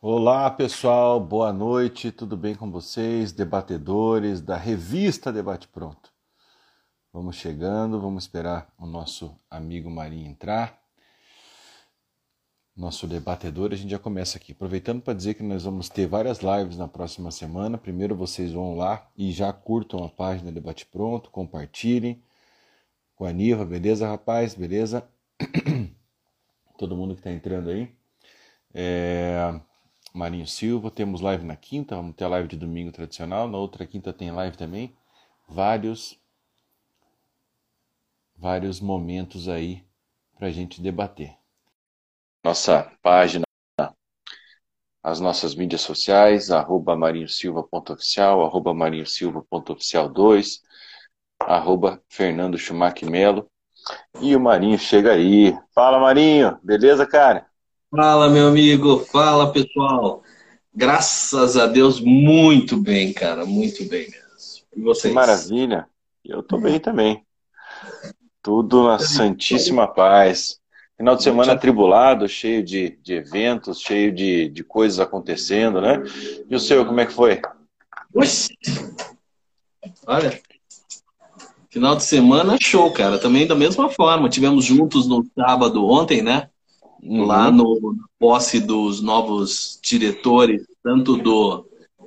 Olá pessoal, boa noite, tudo bem com vocês, debatedores da revista Debate Pronto? Vamos chegando, vamos esperar o nosso amigo Marinho entrar. Nosso debatedor, a gente já começa aqui. Aproveitando para dizer que nós vamos ter várias lives na próxima semana. Primeiro vocês vão lá e já curtam a página Debate Pronto, compartilhem com a Niva, beleza, rapaz? Beleza? Todo mundo que está entrando aí. É... Marinho Silva, temos live na quinta, vamos ter a live de domingo tradicional, na outra quinta tem live também. Vários vários momentos aí para a gente debater. Nossa página, as nossas mídias sociais, arroba marinhosilva.oficial, arroba marinhosilva.oficial2, arroba Fernando Schumacher Melo. E o Marinho chega aí. Fala, Marinho. Beleza, cara? Fala, meu amigo. Fala, pessoal. Graças a Deus, muito bem, cara. Muito bem mesmo. E vocês? Que maravilha. Eu tô bem também. Tudo na santíssima paz. Final de semana atribulado, cheio de, de eventos, cheio de, de coisas acontecendo, né? E o seu, como é que foi? Oxi. Olha, final de semana show, cara. Também da mesma forma. Tivemos juntos no sábado ontem, né? Uhum. lá no posse dos novos diretores, tanto do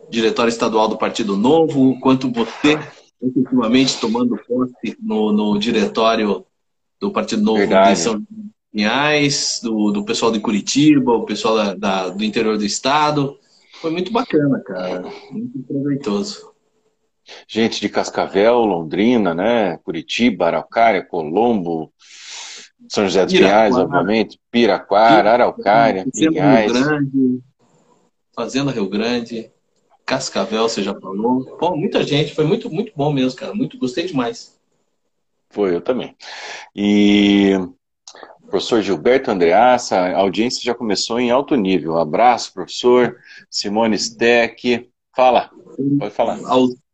diretório estadual do Partido Novo, quanto você, efetivamente, tomando posse no, no diretório do Partido Novo Verdade. de São Pinhais, do, do pessoal de Curitiba, o pessoal da, da, do interior do estado. Foi muito bacana, cara. Muito proveitoso. Gente de Cascavel, Londrina, né? Curitiba, Araucária, Colombo, são José dos Pinhais, obviamente, Piraquara, Araucária, Pinhais. Rio Grande, Fazenda Rio Grande, Cascavel, você já falou. Pô, muita gente, foi muito, muito bom mesmo, cara. Muito, gostei demais. Foi, eu também. E professor Gilberto Andreassa, a audiência já começou em alto nível. Abraço, professor. Simone Steck. Fala, pode falar.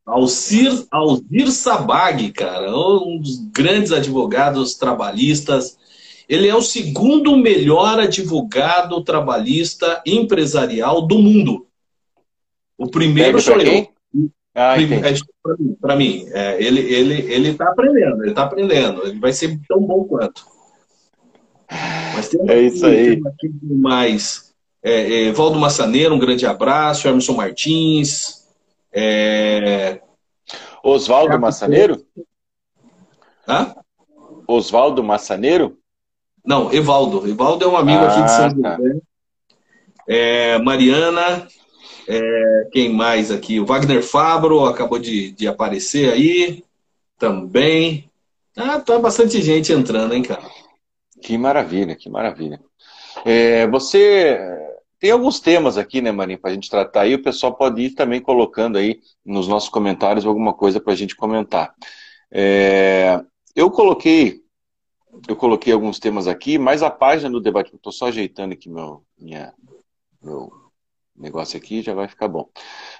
Alcir, Alcir Sabag, cara, um dos grandes advogados trabalhistas. Ele é o segundo melhor advogado trabalhista empresarial do mundo. O primeiro sou eu. Ah, Para mim, é, ele ele ele está aprendendo, ele está aprendendo. Ele vai ser tão bom quanto. Mas tem é isso aí. Aqui mais é, é, Valdo Massaneiro, um grande abraço. Emerson Martins, é... Oswaldo Massaneiro? Hã? Oswaldo Massaneiro? Não, Evaldo. Evaldo é um amigo ah, aqui de São tá. José. É, Mariana, é, quem mais aqui? O Wagner Fabro acabou de, de aparecer aí também. Ah, tá bastante gente entrando, hein, cara? Que maravilha, que maravilha. É, você tem alguns temas aqui, né, Marinho, para a gente tratar aí. O pessoal pode ir também colocando aí nos nossos comentários alguma coisa para a gente comentar. É, eu coloquei eu coloquei alguns temas aqui, mas a página do debate, estou só ajeitando aqui meu, minha, meu negócio aqui, já vai ficar bom.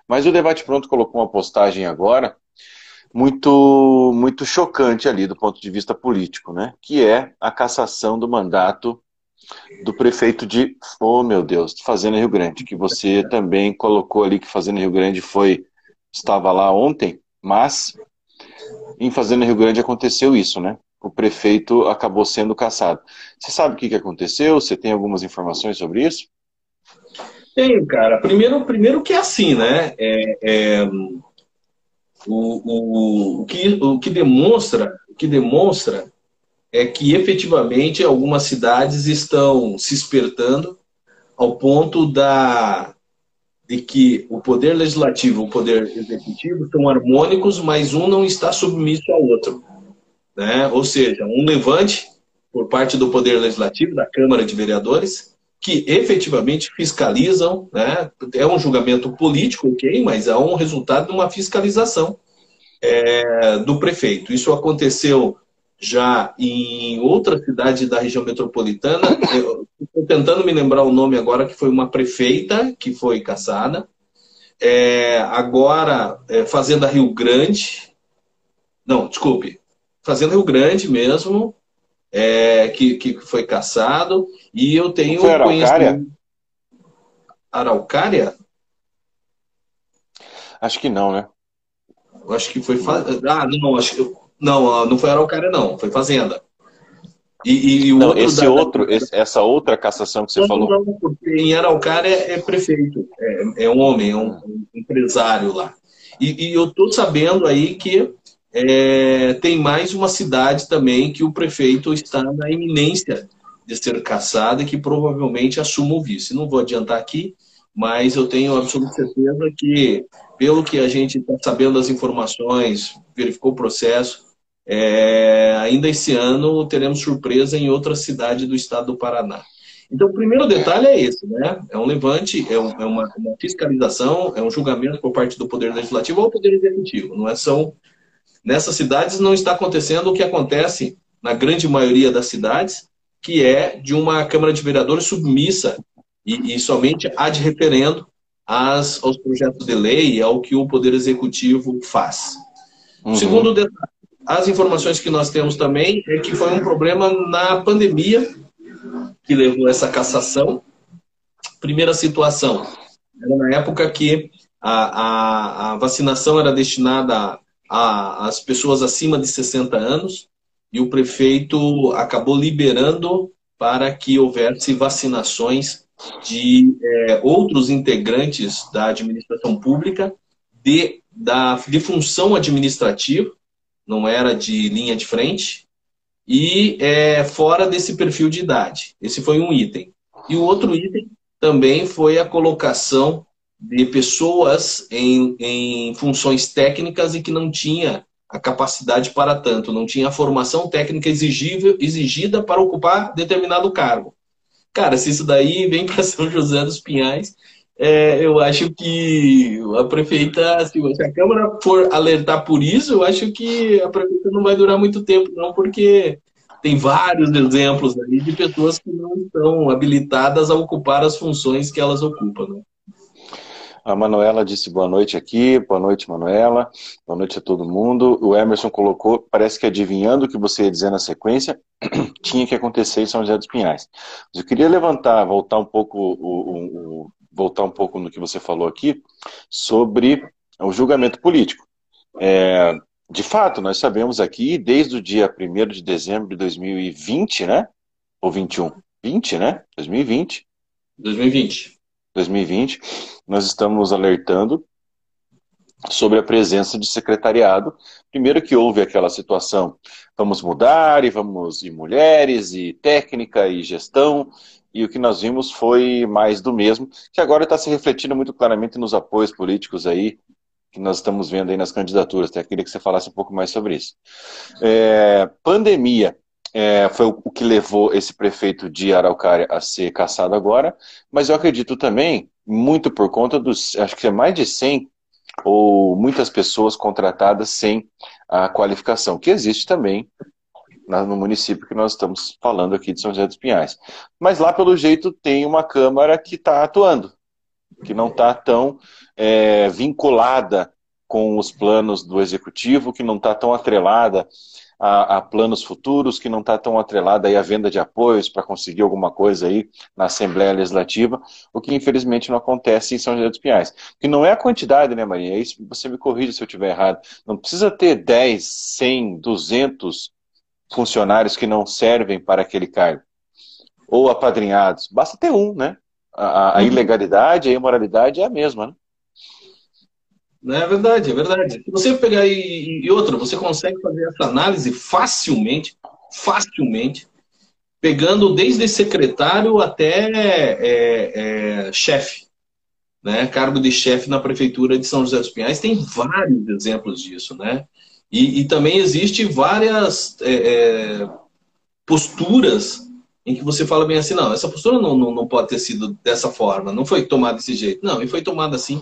Mas o Debate Pronto colocou uma postagem agora muito muito chocante ali do ponto de vista político, né? Que é a cassação do mandato do prefeito de, oh meu Deus, Fazenda Rio Grande, que você também colocou ali que Fazenda Rio Grande foi, estava lá ontem, mas em Fazenda Rio Grande aconteceu isso, né? O prefeito acabou sendo caçado. Você sabe o que, que aconteceu? Você tem algumas informações sobre isso? Tenho, cara. Primeiro, primeiro que é assim, né? É, é, o, o, o, que, o que demonstra, o que demonstra é que efetivamente algumas cidades estão se espertando ao ponto da de que o poder legislativo e o poder executivo são harmônicos, mas um não está submisso ao outro. Né? Ou seja, um levante por parte do poder legislativo, da Câmara de Vereadores, que efetivamente fiscalizam, né? é um julgamento político, ok, mas é um resultado de uma fiscalização é, do prefeito. Isso aconteceu já em outra cidade da região metropolitana. Estou tentando me lembrar o nome agora, que foi uma prefeita que foi caçada. É, agora, é, Fazenda Rio Grande. Não, desculpe. Fazenda Rio Grande mesmo, é, que, que foi caçado. E eu tenho foi conhecimento. Araucária? Acho que não, né? Eu acho que foi. Ah, não, acho que. Não, não foi Araucária, não. Foi Fazenda. E, e não, outro esse da... outro, esse, essa outra cassação que você não, falou. Não, porque em Araucária é, é prefeito, é, é, um homem, é um, um empresário lá. E, e eu estou sabendo aí que é, tem mais uma cidade também que o prefeito está na iminência de ser caçada e que provavelmente assuma o vice. Não vou adiantar aqui, mas eu tenho absoluta certeza que, pelo que a gente está sabendo das informações, verificou o processo, é, ainda esse ano teremos surpresa em outra cidade do estado do Paraná. Então, o primeiro detalhe é esse, né? É um levante, é, um, é uma, uma, fiscalização, é um julgamento por parte do Poder Legislativo ou Poder Executivo. Não é são nessas cidades não está acontecendo o que acontece na grande maioria das cidades, que é de uma Câmara de Vereadores submissa e, e somente ad referendo às, aos projetos de lei e ao que o Poder Executivo faz. Uhum. Segundo detalhe, as informações que nós temos também é que foi um problema na pandemia que levou essa cassação. Primeira situação, era na época que a, a, a vacinação era destinada às pessoas acima de 60 anos e o prefeito acabou liberando para que houvesse vacinações de é, outros integrantes da administração pública de, da, de função administrativa, não era de linha de frente, e é, fora desse perfil de idade. Esse foi um item. E o outro item também foi a colocação de pessoas em, em funções técnicas e que não tinha a capacidade para tanto, não tinha a formação técnica exigível, exigida para ocupar determinado cargo. Cara, se isso daí vem para São José dos Pinhais, é, eu acho que a prefeita, se a Câmara for alertar por isso, eu acho que a prefeita não vai durar muito tempo, não, porque tem vários exemplos aí de pessoas que não estão habilitadas a ocupar as funções que elas ocupam. Né? A Manuela disse boa noite aqui, boa noite, Manuela, boa noite a todo mundo. O Emerson colocou, parece que adivinhando o que você ia dizer na sequência, tinha que acontecer em São José dos Pinhais. Mas eu queria levantar, voltar um pouco o, o, o voltar um pouco no que você falou aqui sobre o julgamento político. É, de fato, nós sabemos aqui, desde o dia 1 de dezembro de 2020, né? Ou 21? 20, né? 2020. 2020. 2020, nós estamos alertando sobre a presença de secretariado. Primeiro que houve aquela situação, vamos mudar e vamos e mulheres e técnica e gestão, e o que nós vimos foi mais do mesmo, que agora está se refletindo muito claramente nos apoios políticos aí, que nós estamos vendo aí nas candidaturas. Até queria que você falasse um pouco mais sobre isso. É, pandemia é, foi o que levou esse prefeito de Araucária a ser caçado agora, mas eu acredito também, muito por conta dos, acho que é mais de 100 ou muitas pessoas contratadas sem a qualificação, que existe também no município que nós estamos falando aqui de São José dos Pinhais. Mas lá, pelo jeito, tem uma Câmara que está atuando, que não está tão é, vinculada com os planos do Executivo, que não está tão atrelada a, a, planos futuros, que não está tão atrelada aí à venda de apoios para conseguir alguma coisa aí na Assembleia Legislativa, o que infelizmente não acontece em São José dos Pinhais. Que não é a quantidade, né, Maria? É isso, você me corrige se eu estiver errado. Não precisa ter 10, 100, 200 funcionários que não servem para aquele cargo, ou apadrinhados. Basta ter um, né? A, a uhum. ilegalidade, a imoralidade é a mesma, né? Não é verdade, é verdade. Se você pegar e, e outra, você consegue fazer essa análise facilmente, facilmente, pegando desde secretário até é, é, chefe, né? Cargo de chefe na prefeitura de São José dos Pinhais tem vários exemplos disso, né? E, e também existe várias é, é, posturas em que você fala bem assim, não, essa postura não, não, não pode ter sido dessa forma, não foi tomada desse jeito. Não, e foi tomada assim.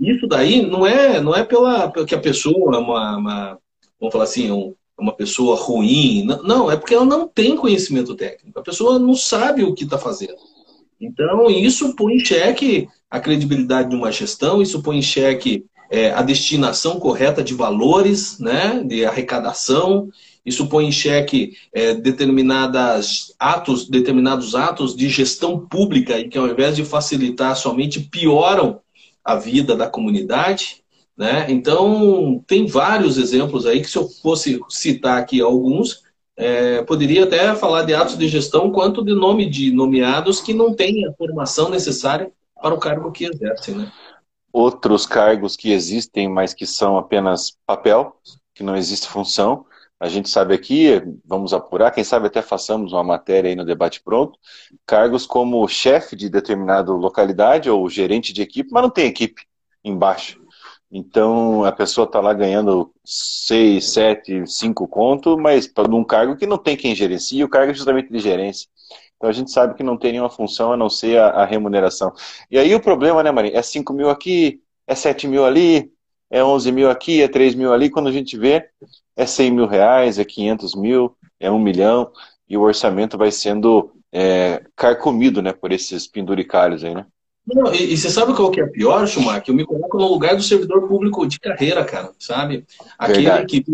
Isso daí não é, não é pela, pela que a pessoa é uma, uma vamos falar assim, um, uma pessoa ruim. Não, não, é porque ela não tem conhecimento técnico. A pessoa não sabe o que está fazendo. Então, isso põe em xeque a credibilidade de uma gestão, isso põe em xeque é, a destinação correta de valores, né, de arrecadação, isso põe em xeque é, determinadas atos, determinados atos de gestão pública e que ao invés de facilitar somente pioram a vida da comunidade. Né? Então, tem vários exemplos aí que se eu fosse citar aqui alguns, é, poderia até falar de atos de gestão quanto de nome de nomeados que não têm a formação necessária para o cargo que exercem. Né? Outros cargos que existem, mas que são apenas papel, que não existe função. A gente sabe aqui, vamos apurar, quem sabe até façamos uma matéria aí no debate pronto, cargos como chefe de determinada localidade ou gerente de equipe, mas não tem equipe embaixo. Então a pessoa está lá ganhando 6, 7, 5 conto, mas para um cargo que não tem quem gerencie, e o cargo é justamente de gerência. Então a gente sabe que não tem nenhuma função a não ser a, a remuneração. E aí o problema, né, Marinho? É 5 mil aqui, é 7 mil ali, é 11 mil aqui, é 3 mil ali. Quando a gente vê, é 100 mil reais, é 500 mil, é 1 milhão, e o orçamento vai sendo é, carcomido né, por esses penduricalhos aí, né? Não, e, e, você sabe qual que é pior, Schumacher? Eu me coloco no lugar do servidor público de carreira, cara, sabe? Aquele que,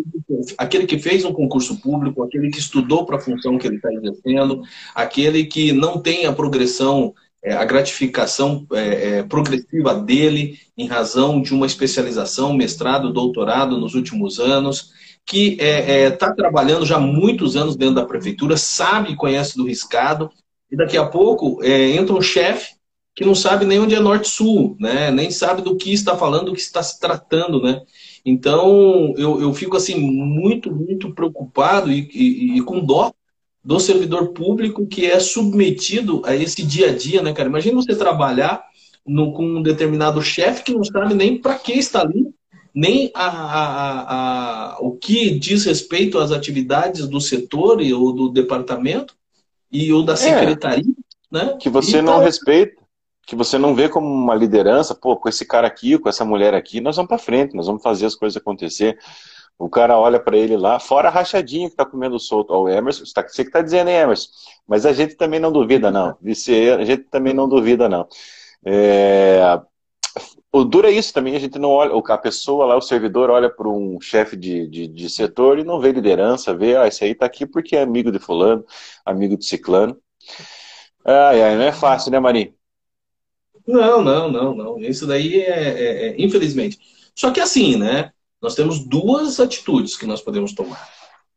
aquele que fez um concurso público, aquele que estudou para a função que ele está exercendo, aquele que não tem a progressão, é, a gratificação é, é, progressiva dele em razão de uma especialização, mestrado, doutorado nos últimos anos, que está é, é, trabalhando já há muitos anos dentro da prefeitura, sabe e conhece do riscado, e daqui a pouco é, entra um chefe que não sabe nem onde é norte-sul, né? Nem sabe do que está falando, do que está se tratando, né? Então, eu, eu fico assim muito, muito preocupado e, e, e com dó do servidor público que é submetido a esse dia a dia, né, cara? Imagina você trabalhar no, com um determinado chefe que não sabe nem para que está ali, nem a, a, a, o que diz respeito às atividades do setor ou do departamento e ou da é. secretaria, é, né? Que você não tá... respeita que você não vê como uma liderança, pô, com esse cara aqui, com essa mulher aqui, nós vamos para frente, nós vamos fazer as coisas acontecer. O cara olha para ele lá, fora a rachadinha que tá comendo solto. Ó, o Emerson, tá, você que tá dizendo, hein, Emerson? Mas a gente também não duvida, não. A gente também não duvida, não. É... O duro é isso também, a gente não olha, a pessoa lá, o servidor, olha para um chefe de, de, de, setor e não vê liderança, vê, ah, esse aí tá aqui porque é amigo de fulano, amigo de ciclano. Ai, ai, não é fácil, né, Marinho? Não, não, não, não. Isso daí é, é, é, infelizmente. Só que assim, né? Nós temos duas atitudes que nós podemos tomar.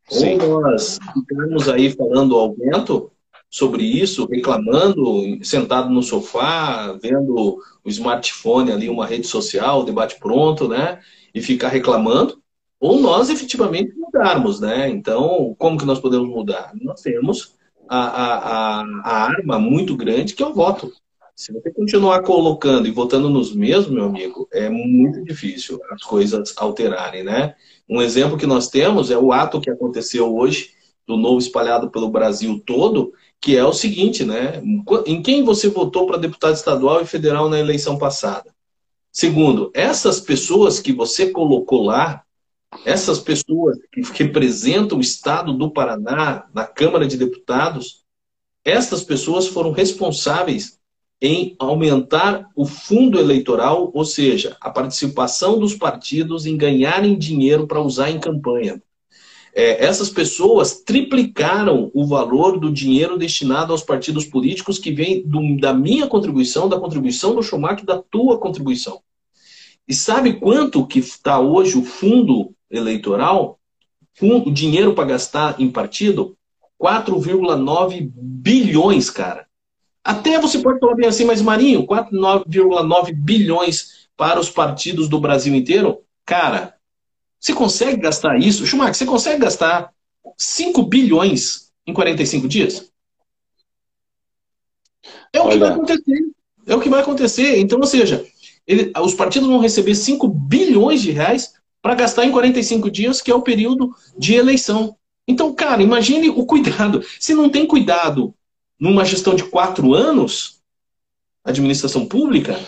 Sim. Ou nós ficarmos aí falando ao vento sobre isso, reclamando, sentado no sofá, vendo o smartphone ali, uma rede social, debate pronto, né? E ficar reclamando. Ou nós efetivamente mudarmos, né? Então, como que nós podemos mudar? Nós temos a, a, a, a arma muito grande que é o voto. Se você continuar colocando e votando nos mesmos, meu amigo, é muito difícil as coisas alterarem, né? Um exemplo que nós temos é o ato que aconteceu hoje, do novo espalhado pelo Brasil todo, que é o seguinte, né? Em quem você votou para deputado estadual e federal na eleição passada? Segundo, essas pessoas que você colocou lá, essas pessoas que representam o estado do Paraná na Câmara de Deputados, essas pessoas foram responsáveis em aumentar o fundo eleitoral, ou seja, a participação dos partidos em ganharem dinheiro para usar em campanha. É, essas pessoas triplicaram o valor do dinheiro destinado aos partidos políticos que vem do, da minha contribuição, da contribuição do Schumacher, da tua contribuição. E sabe quanto que está hoje o fundo eleitoral? O dinheiro para gastar em partido? 4,9 bilhões, cara. Até você pode falar bem assim, mas Marinho, 4,9 bilhões para os partidos do Brasil inteiro? Cara, você consegue gastar isso? Schumacher, você consegue gastar 5 bilhões em 45 dias? É o Olha... que vai acontecer. É o que vai acontecer. Então, ou seja, ele, os partidos vão receber 5 bilhões de reais para gastar em 45 dias, que é o período de eleição. Então, cara, imagine o cuidado. Se não tem cuidado numa gestão de quatro anos, administração pública.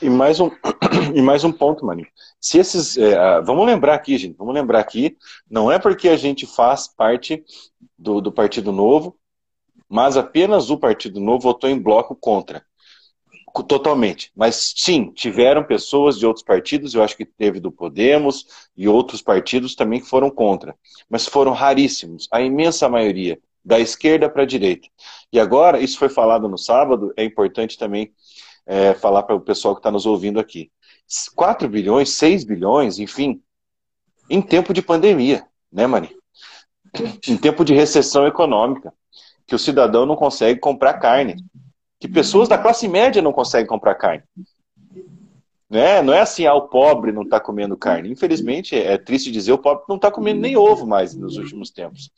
E mais um, e mais um ponto, Maninho. Se esses. É, vamos lembrar aqui, gente, vamos lembrar aqui, não é porque a gente faz parte do, do Partido Novo, mas apenas o Partido Novo votou em bloco contra. Totalmente. Mas sim, tiveram pessoas de outros partidos, eu acho que teve do Podemos e outros partidos também que foram contra. Mas foram raríssimos, a imensa maioria, da esquerda para a direita. E agora, isso foi falado no sábado, é importante também é, falar para o pessoal que está nos ouvindo aqui. 4 bilhões, 6 bilhões, enfim, em tempo de pandemia, né, Mari? Em tempo de recessão econômica, que o cidadão não consegue comprar carne que pessoas da classe média não conseguem comprar carne. Né? Não é assim, ah, o pobre não está comendo carne. Infelizmente, é triste dizer, o pobre não está comendo nem ovo mais nos últimos tempos.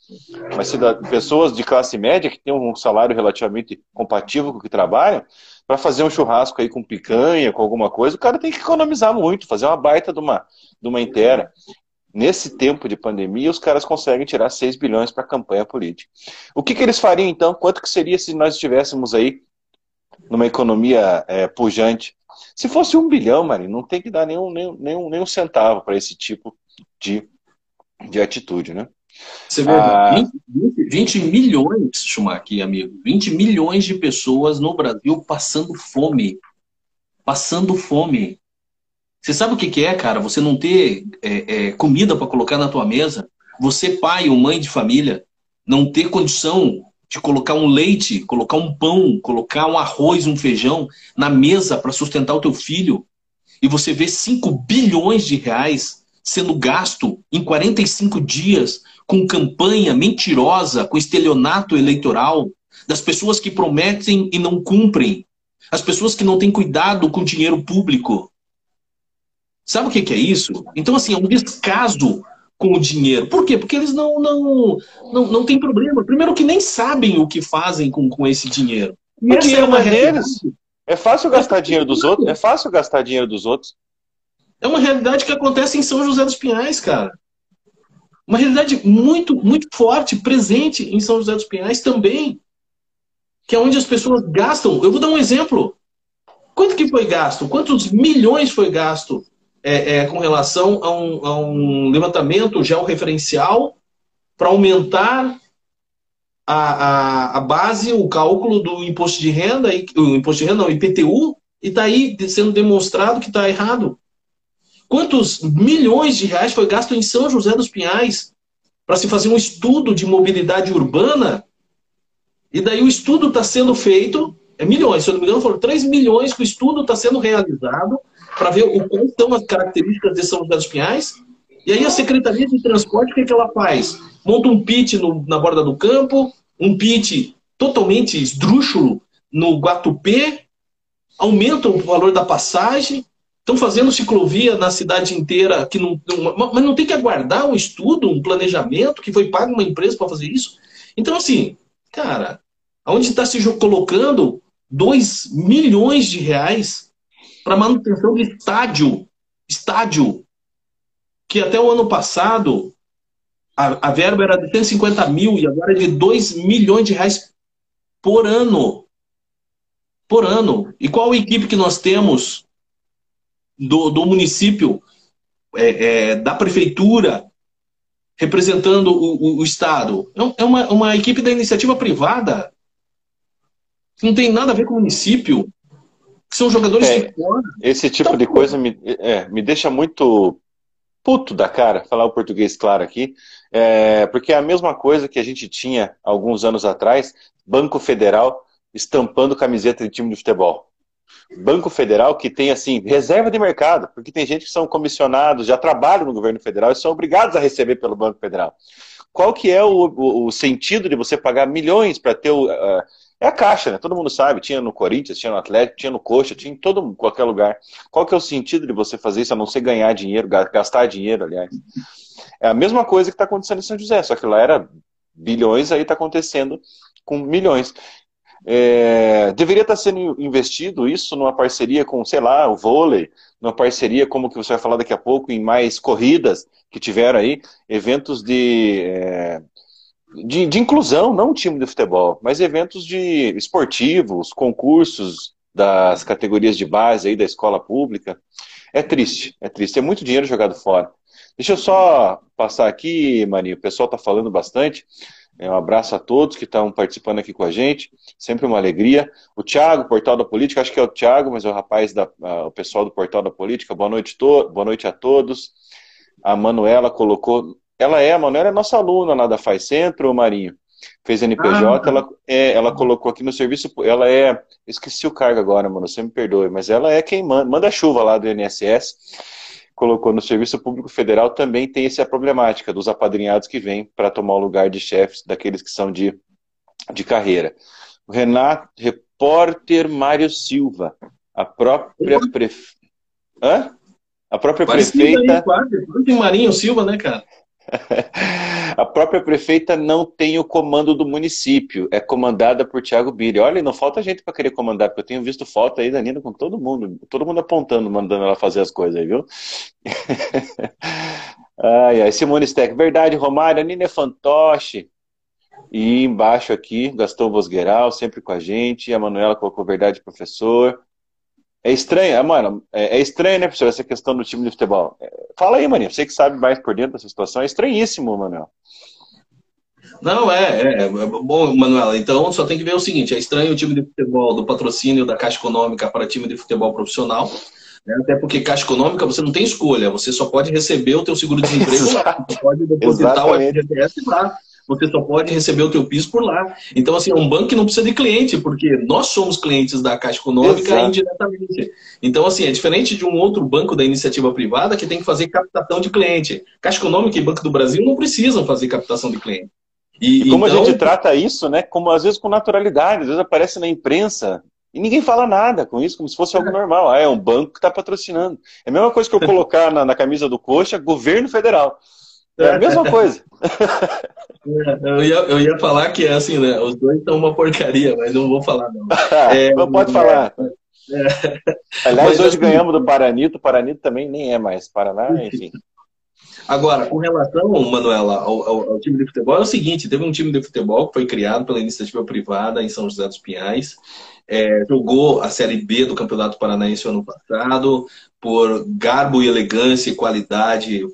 Mas se da, pessoas de classe média que têm um salário relativamente compatível com o que trabalham, para fazer um churrasco aí com picanha, com alguma coisa, o cara tem que economizar muito, fazer uma baita de uma, de uma inteira. Nesse tempo de pandemia, os caras conseguem tirar 6 bilhões para a campanha política. O que, que eles fariam então? Quanto que seria se nós estivéssemos aí numa economia é, pujante. Se fosse um bilhão, Mari, não tem que dar nenhum, nenhum, nenhum, centavo para esse tipo de, de atitude, né? Você vê, ah, 20, 20, 20 milhões, Schumacher, amigo, 20 milhões de pessoas no Brasil passando fome. Passando fome. Você sabe o que, que é, cara? Você não ter é, é, comida para colocar na tua mesa. Você, pai ou mãe de família, não ter condição de colocar um leite, colocar um pão, colocar um arroz, um feijão na mesa para sustentar o teu filho, e você vê 5 bilhões de reais sendo gasto em 45 dias com campanha mentirosa, com estelionato eleitoral, das pessoas que prometem e não cumprem, as pessoas que não têm cuidado com o dinheiro público. Sabe o que é isso? Então, assim, é um descaso com o dinheiro. Por quê? Porque eles não, não, não, não têm problema. Primeiro que nem sabem o que fazem com, com esse dinheiro. E dinheiro é uma deles. É fácil gastar dinheiro dos outros. É fácil gastar dinheiro dos outros. É uma realidade que acontece em São José dos Pinhais, cara. Uma realidade muito, muito forte, presente em São José dos Pinhais também. Que é onde as pessoas gastam. Eu vou dar um exemplo. Quanto que foi gasto? Quantos milhões foi gasto é, é, com relação a um, a um levantamento georreferencial para aumentar a, a, a, base, o cálculo do imposto de renda, o imposto de renda, não, o IPTU, e está aí sendo demonstrado que está errado. Quantos milhões de reais foi gasto em São José dos Pinhais para se fazer um estudo de mobilidade urbana? E daí o estudo está sendo feito, é milhões, se eu não me engano, foram 3 milhões que o estudo está sendo realizado para ver o quais são as características de São José dos Pinhais. E aí a Secretaria de Transporte, o que, é que ela faz? Monta um pit no, na borda do campo, um pit totalmente esdrúxulo no Guatupê, aumenta o valor da passagem, estão fazendo ciclovia na cidade inteira, que não, não, mas não tem que aguardar um estudo, um planejamento, que foi pago uma empresa para fazer isso. Então, assim, cara, aonde está se colocando 2 milhões de reais para manutenção de estádio. Estádio. Que até o ano passado a, a verba era de 150 mil e agora é de 2 milhões de reais por ano. Por ano. E qual equipe que nós temos do, do município, é, é, da prefeitura, representando o, o, o Estado? É, é uma, uma equipe da iniciativa privada. Não tem nada a ver com o município que são jogadores é, de fora. Esse tipo então, de coisa me, é, me deixa muito puto da cara, falar o português claro aqui, é, porque é a mesma coisa que a gente tinha alguns anos atrás, Banco Federal estampando camiseta de time de futebol. Banco Federal que tem, assim, reserva de mercado, porque tem gente que são comissionados, já trabalham no governo federal e são obrigados a receber pelo Banco Federal. Qual que é o, o, o sentido de você pagar milhões para ter o, uh, é a caixa, né? Todo mundo sabe. Tinha no Corinthians, tinha no Atlético, tinha no Coxa, tinha em todo qualquer lugar. Qual que é o sentido de você fazer isso, a não ser ganhar dinheiro, gastar dinheiro, aliás? É a mesma coisa que está acontecendo em São José, só que lá era bilhões, aí está acontecendo com milhões. É, deveria estar tá sendo investido isso numa parceria com, sei lá, o vôlei, numa parceria, como que você vai falar daqui a pouco, em mais corridas que tiveram aí, eventos de é, de, de inclusão, não um time de futebol, mas eventos de esportivos, concursos das categorias de base aí da escola pública. É triste, é triste. É muito dinheiro jogado fora. Deixa eu só passar aqui, Maninho, o pessoal está falando bastante. É, um abraço a todos que estão participando aqui com a gente, sempre uma alegria. O Thiago, Portal da Política, acho que é o Thiago, mas é o rapaz, da, o pessoal do Portal da Política. Boa noite, to boa noite a todos. A Manuela colocou, ela é, a Manuela é nossa aluna lá da Faz Centro, Marinho. Fez NPJ, ah, ela, é, ela colocou aqui no serviço, ela é, esqueci o cargo agora, mano, você me perdoe, mas ela é quem manda, manda chuva lá do INSS colocou no Serviço Público Federal também tem essa problemática dos apadrinhados que vêm para tomar o lugar de chefes daqueles que são de, de carreira. O Renato, repórter Mário Silva, a própria prefeita. Hã? A própria prefeita. Aí, quase. Marinho Silva, né, cara? a própria prefeita não tem o comando do município, é comandada por Tiago Biri. Olha, não falta gente para querer comandar, porque eu tenho visto foto aí da Nina com todo mundo, todo mundo apontando, mandando ela fazer as coisas aí, viu? ai, ai, Simone Steck, verdade, Romário, a Nina é fantoche. E embaixo aqui, Gastão Vosgueral, sempre com a gente, a Manuela colocou verdade, professor. É estranho, é, mano, é, é, estranho, né, professor, essa questão do time de futebol. É, fala aí, maninho, você que sabe mais por dentro dessa situação, é estranhíssimo, Manuel. Não, é, é, é, bom, Manuela. Então só tem que ver o seguinte: é estranho o time de futebol do patrocínio da Caixa Econômica para time de futebol profissional. Né? Até porque Caixa Econômica você não tem escolha, você só pode receber o teu seguro-desemprego lá, você pode depositar o FGTS lá você só pode receber o teu piso por lá. Então, assim, é um banco que não precisa de cliente, porque nós somos clientes da Caixa Econômica Exato. indiretamente. Então, assim, é diferente de um outro banco da iniciativa privada que tem que fazer captação de cliente. Caixa Econômica e Banco do Brasil não precisam fazer captação de cliente. E, e como então... a gente trata isso, né? Como às vezes com naturalidade, às vezes aparece na imprensa e ninguém fala nada com isso, como se fosse algo normal. Ah, é um banco que está patrocinando. É a mesma coisa que eu colocar na, na camisa do coxa, governo federal. É a mesma coisa. Eu, ia, eu ia falar que é assim, né? Os dois são uma porcaria, mas não vou falar, não. É, não pode falar. É. Aliás, mas, hoje assim, ganhamos do Paranito, o Paranito também nem é mais Paraná, enfim. Agora, com relação, Manuela, ao, ao, ao, time de futebol, é o seguinte: teve um time de futebol que foi criado pela iniciativa privada em São José dos Pinhais, é, jogou a Série B do Campeonato Paranaense ano passado, por garbo e elegância e qualidade,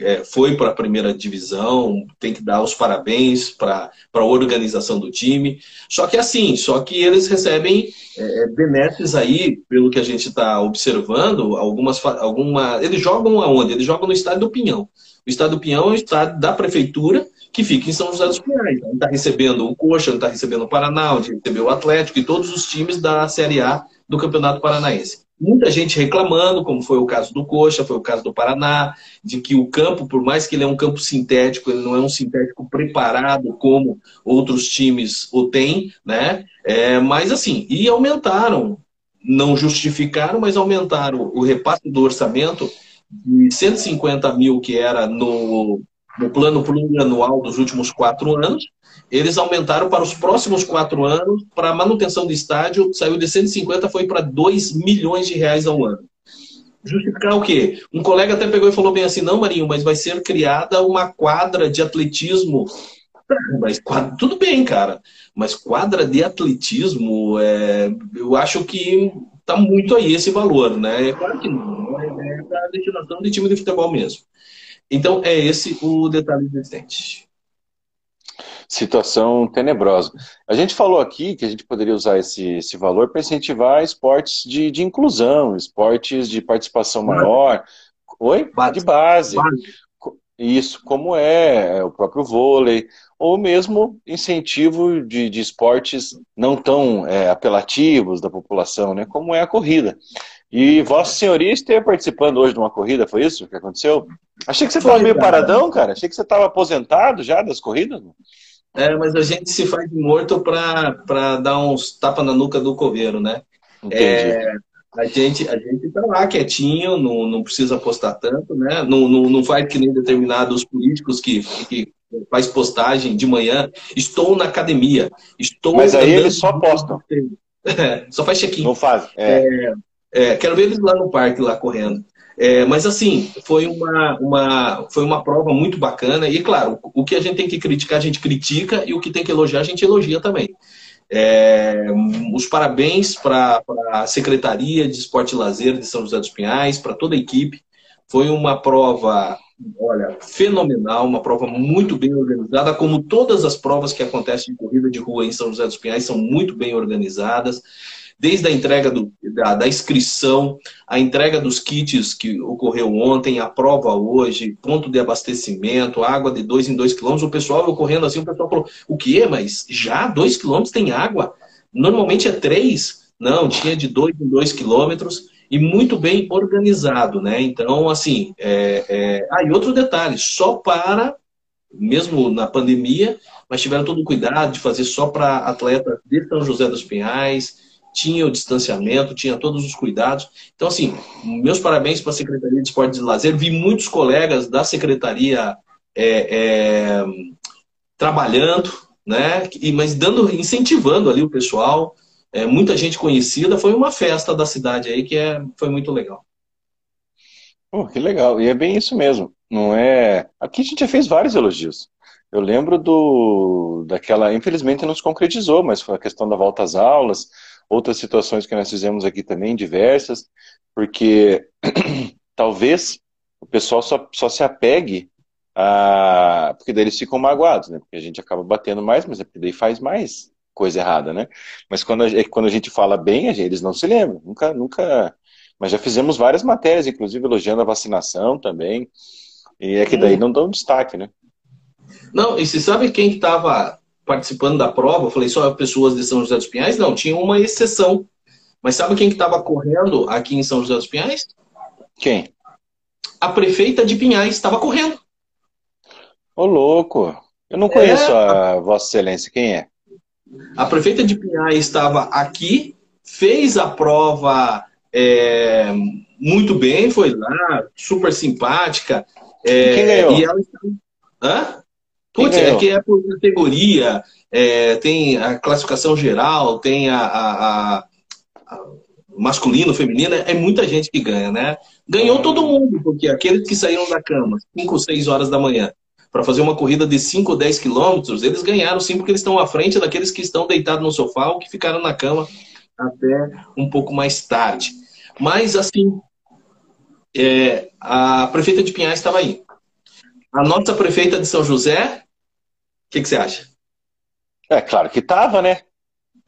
é, foi para a primeira divisão, tem que dar os parabéns para a organização do time. Só que assim, só que eles recebem é, benesses aí, pelo que a gente está observando, algumas, alguma, eles jogam aonde? Eles jogam no estádio do Pinhão. O estádio do Pinhão é o estádio da prefeitura, que fica em São José dos Pinhais. Ele está recebendo o Coxa, está recebendo o Paraná, onde recebeu o Atlético e todos os times da Série A do Campeonato Paranaense. Muita gente reclamando, como foi o caso do Coxa, foi o caso do Paraná, de que o campo, por mais que ele é um campo sintético, ele não é um sintético preparado como outros times o têm, né? É, mas assim, e aumentaram, não justificaram, mas aumentaram o repasse do orçamento de 150 mil que era no, no plano plurianual dos últimos quatro anos eles aumentaram para os próximos quatro anos, para a manutenção do estádio, saiu de 150, foi para 2 milhões de reais ao ano. Justificar o quê? Um colega até pegou e falou bem assim, não, Marinho, mas vai ser criada uma quadra de atletismo. Mas tudo bem, cara. Mas quadra de atletismo, é, eu acho que está muito aí esse valor, né? É claro que não, é, é para a destinação de time de futebol mesmo. Então, é esse o detalhe existente situação tenebrosa. A gente falou aqui que a gente poderia usar esse, esse valor para incentivar esportes de, de inclusão, esportes de participação maior. Oi? Base. De base. base. Isso, como é, é o próprio vôlei, ou mesmo incentivo de, de esportes não tão é, apelativos da população, né, como é a corrida. E Vossa Senhoria esteve participando hoje de uma corrida, foi isso que aconteceu? Achei que você estava meio paradão, cara. Achei que você estava aposentado já das corridas. É, mas a gente se faz morto para dar uns tapa na nuca do coveiro, né? É, a gente a gente tá lá quietinho, não, não precisa postar tanto, né? Não, não, não faz que nem determinados políticos que, que faz postagem de manhã. Estou na academia. Estou Mas aí eles só postam. É, só faz check-in. Não faz. É. É, é, quero ver eles lá no parque, lá correndo. É, mas assim, foi uma, uma, foi uma prova muito bacana. E claro, o que a gente tem que criticar, a gente critica, e o que tem que elogiar, a gente elogia também. É, os parabéns para a Secretaria de Esporte e Lazer de São José dos Pinhais, para toda a equipe. Foi uma prova olha, fenomenal, uma prova muito bem organizada, como todas as provas que acontecem de corrida de rua em São José dos Pinhais são muito bem organizadas desde a entrega do, da, da, inscrição, a entrega dos kits que ocorreu ontem, a prova hoje, ponto de abastecimento, água de dois em dois quilômetros, o pessoal ocorrendo assim, o pessoal falou, o quê? Mas já dois quilômetros tem água? Normalmente é três. Não, tinha de dois em dois quilômetros e muito bem organizado, né? Então, assim, é, é... ah, outro detalhe, só para, mesmo na pandemia, mas tiveram todo o cuidado de fazer só para atletas de São José dos Pinhais, tinha o distanciamento, tinha todos os cuidados. Então, assim, meus parabéns para a Secretaria de Esportes e Lazer. Vi muitos colegas da Secretaria é, é, trabalhando, né? E, mas dando, incentivando ali o pessoal. É, muita gente conhecida. Foi uma festa da cidade aí que é, foi muito legal. Oh, que legal. E é bem isso mesmo. Não é. Aqui a gente já fez vários elogios. Eu lembro do daquela, infelizmente não se concretizou, mas foi a questão da volta às aulas, outras situações que nós fizemos aqui também, diversas, porque talvez o pessoal só, só se apegue a. Porque daí eles ficam magoados, né? Porque a gente acaba batendo mais, mas é porque daí faz mais coisa errada, né? Mas quando a, quando a gente fala bem, eles não se lembram, nunca, nunca. Mas já fizemos várias matérias, inclusive elogiando a vacinação também. E é que daí hum. não dão destaque, né? Não, e você sabe quem estava participando da prova, eu falei só pessoas de São José dos Pinhais? Não, tinha uma exceção. Mas sabe quem que estava correndo aqui em São José dos Pinhais? Quem? A prefeita de Pinhais estava correndo. Ô, louco! Eu não conheço é... a Vossa Excelência. Quem é? A prefeita de Pinhais estava aqui, fez a prova é, muito bem, foi lá, super simpática. É, quem ganhou? E ela... Hã? Putz, é que é por categoria, é, tem a classificação geral, tem a, a, a, masculino, feminino, é muita gente que ganha, né? Ganhou todo mundo, porque aqueles que saíram da cama 5 ou 6 horas da manhã para fazer uma corrida de 5 ou 10 quilômetros, eles ganharam sim, porque eles estão à frente daqueles que estão deitados no sofá ou que ficaram na cama até um pouco mais tarde. Mas, assim, é, a prefeita de Pinhais estava aí. A nossa prefeita de São José que, que, você acha? É claro que estava, né?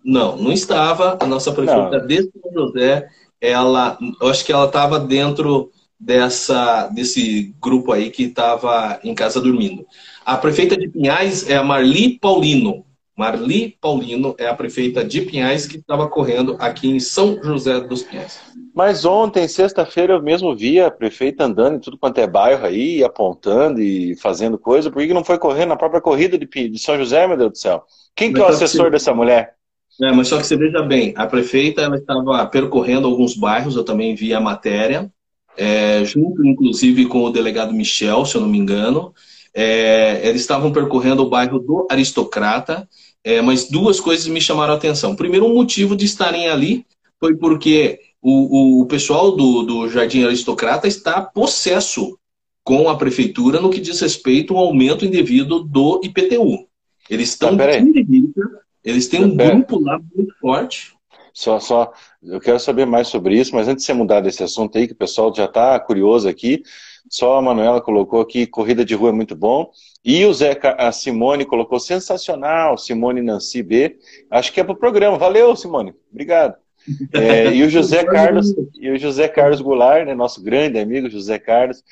Não, não estava. A nossa prefeita não. de São José, ela, eu acho que ela estava dentro dessa, desse grupo aí que estava em casa dormindo. A prefeita de Pinhais é a Marli Paulino. Marli Paulino é a prefeita de Pinhais que estava correndo aqui em São José dos Pinhais. Mas ontem, sexta-feira, eu mesmo vi a prefeita andando em tudo quanto é bairro aí, apontando e fazendo coisa. Por que não foi correndo na própria corrida de, São José, meu Deus do céu? Quem que é o assessor dessa mulher? É, mas só que você veja bem, a prefeita ela estava percorrendo alguns bairros, eu também vi a matéria, é, junto inclusive com o delegado Michel, se eu não me engano. É, eles estavam percorrendo o bairro do Aristocrata, é, mas duas coisas me chamaram a atenção. Primeiro, o motivo de estarem ali foi porque o, o pessoal do, do Jardim Aristocrata está possesso com a prefeitura no que diz respeito ao aumento indevido do IPTU. Eles estão ah, eles têm um grupo lá muito forte. Só, só, eu quero saber mais sobre isso, mas antes de você mudar desse assunto aí, que o pessoal já está curioso aqui, só a Manuela colocou aqui, corrida de rua é muito bom. E o Zé, a Simone colocou sensacional, Simone Nancy B. Acho que é para o programa. Valeu, Simone. Obrigado. É, e o José Carlos, e o José Carlos Goulart, né, nosso grande amigo José Carlos,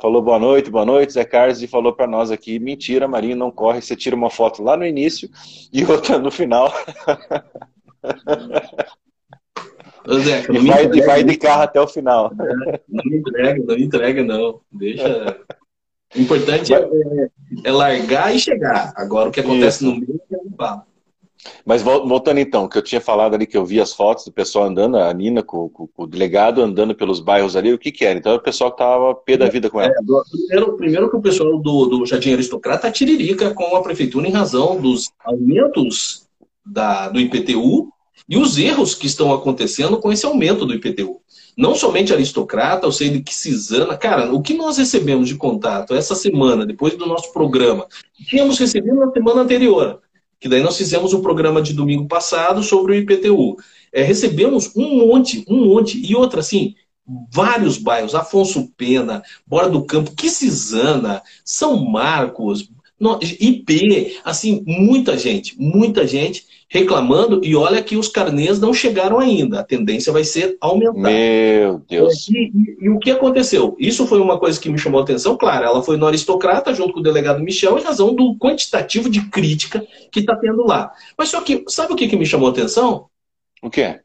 falou boa noite, boa noite, Zé Carlos, e falou para nós aqui, mentira, Marinho, não corre, você tira uma foto lá no início e outra no final. Ô, e, vai, entrega, e vai de carro até o final. É, não entrega, não entrega, não. Deixa. O importante é, é, largar e chegar. Agora, o que acontece Isso. no meio, é não fala. Mas voltando então, que eu tinha falado ali que eu vi as fotos do pessoal andando, a Nina com, com, com o delegado andando pelos bairros ali, o que que era? Então o pessoal estava pé da vida com ela. É, primeiro, primeiro que o pessoal do, do Jardim Aristocrata tiririca com a prefeitura em razão dos aumentos da, do IPTU e os erros que estão acontecendo com esse aumento do IPTU. Não somente aristocrata, eu sei de que Cisana. Cara, o que nós recebemos de contato essa semana, depois do nosso programa, tínhamos recebido na semana anterior que daí nós fizemos o programa de domingo passado sobre o IPTU. É, recebemos um monte, um monte, e outra, assim, vários bairros, Afonso Pena, Bora do Campo, Quisizana, São Marcos, IP, assim, muita gente, muita gente reclamando, e olha que os carnês não chegaram ainda, a tendência vai ser aumentar. Meu Deus. E, e, e, o que aconteceu? Isso foi uma coisa que me chamou a atenção, claro, ela foi no aristocrata, junto com o delegado Michel, em razão do quantitativo de crítica que está tendo lá. Mas só que, sabe o que, que me chamou a atenção? O quê?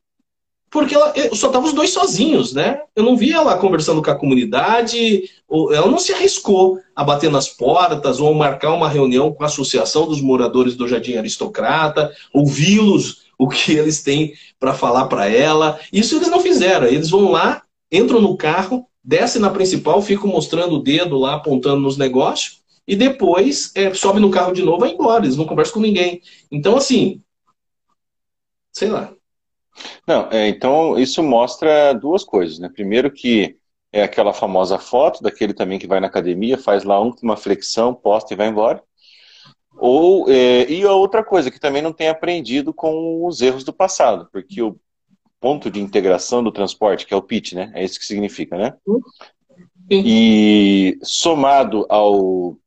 Porque ela, só estavam os dois sozinhos, né? Eu não via ela conversando com a comunidade, ela não se arriscou a bater nas portas ou marcar uma reunião com a Associação dos Moradores do Jardim Aristocrata, ouvi-los, o que eles têm para falar para ela. Isso eles não fizeram. Eles vão lá, entram no carro, descem na principal, ficam mostrando o dedo lá, apontando nos negócios, e depois é, sobe no carro de novo e vai embora. Eles não conversam com ninguém. Então, assim, sei lá. Não, é, então isso mostra duas coisas, né? Primeiro que é aquela famosa foto daquele também que vai na academia, faz lá uma flexão, posta e vai embora. Ou, é, e a outra coisa, que também não tem aprendido com os erros do passado, porque o ponto de integração do transporte, que é o PIT, né? É isso que significa, né? E somado ao,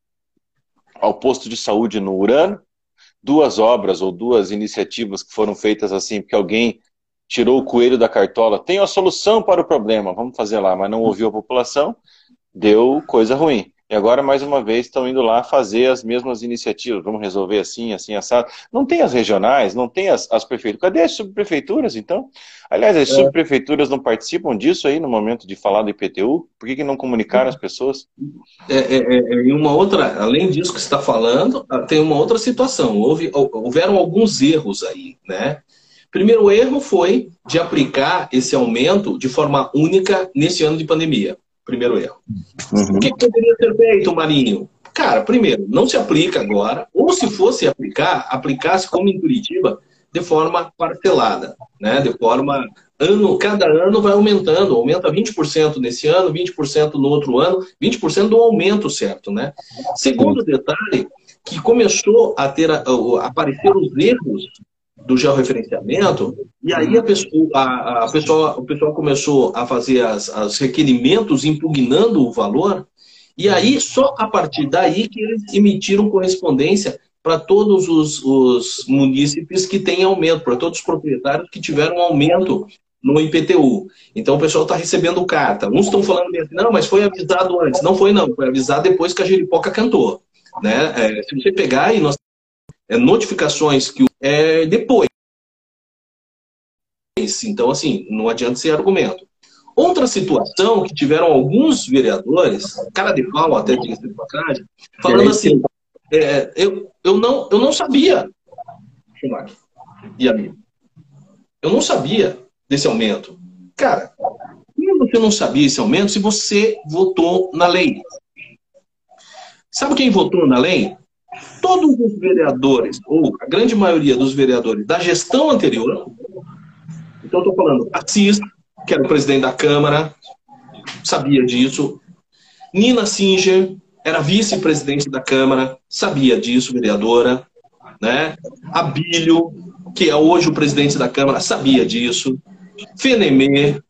ao posto de saúde no Urano, duas obras ou duas iniciativas que foram feitas assim, porque alguém tirou o coelho da cartola, tem a solução para o problema, vamos fazer lá, mas não ouviu a população, deu coisa ruim. E agora, mais uma vez, estão indo lá fazer as mesmas iniciativas. Vamos resolver assim, assim, assado. Não tem as regionais, não tem as, as prefeituras. Cadê as subprefeituras, então? Aliás, as é. subprefeituras não participam disso aí no momento de falar do IPTU? Por que, que não comunicaram as pessoas? É, é, é, é uma outra, além disso que você está falando, tem uma outra situação. Houve, houveram alguns erros aí, né? Primeiro erro foi de aplicar esse aumento de forma única nesse ano de pandemia. Primeiro erro. Uhum. O que, poderia ser feito, Marinho? Cara, primeiro, não se aplica agora, ou se fosse aplicar, aplicasse como em Curitiba, de forma parcelada, né? De forma ano, cada ano vai aumentando, aumenta 20% nesse ano, 20% no outro ano, 20% do aumento certo, né? Segundo detalhe, que começou a ter a, a aparecer os erros do georreferenciamento, e aí a pessoa, a, a pessoa, o pessoal começou a fazer as, as requerimentos impugnando o valor, e aí só a partir daí que eles emitiram correspondência para todos os, os munícipes que têm aumento, para todos os proprietários que tiveram aumento no IPTU. Então o pessoal está recebendo carta. Uns estão falando assim, não, mas foi avisado antes. Não foi não, foi avisado depois que a Jeripoca cantou. Né? É, se você pegar e nós é, notificações que é, depois. Então, assim, não adianta ser argumento. Outra situação que tiveram alguns vereadores, cara de pau até de passagem, falando assim, é, eu, eu, não, eu não sabia, e amigo, eu não sabia desse aumento. Cara, como você não sabia esse aumento se você votou na lei? Sabe quem votou na lei? Todos os vereadores, ou a grande maioria dos vereadores da gestão anterior, então estou falando Assis, que era o presidente da Câmara, sabia disso. Nina Singer era vice-presidente da Câmara, sabia disso, vereadora. Né? Abílio, que é hoje o presidente da Câmara, sabia disso. Fenemê,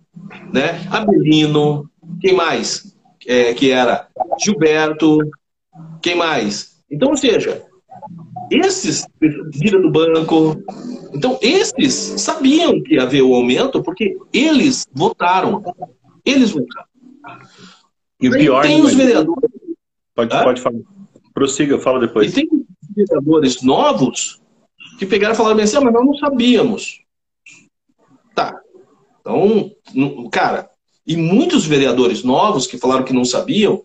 né? Abelino, quem mais? É, que era Gilberto, quem mais? Então, ou seja, esses vira do banco. Então, esses sabiam que havia o aumento porque eles votaram. Eles votaram. E o pior. Tem os vereadores. Pode, ah? pode falar. Prossiga, fala depois. E tem vereadores novos que pegaram e falaram assim: ah, mas nós não sabíamos. Tá. Então, cara, e muitos vereadores novos que falaram que não sabiam,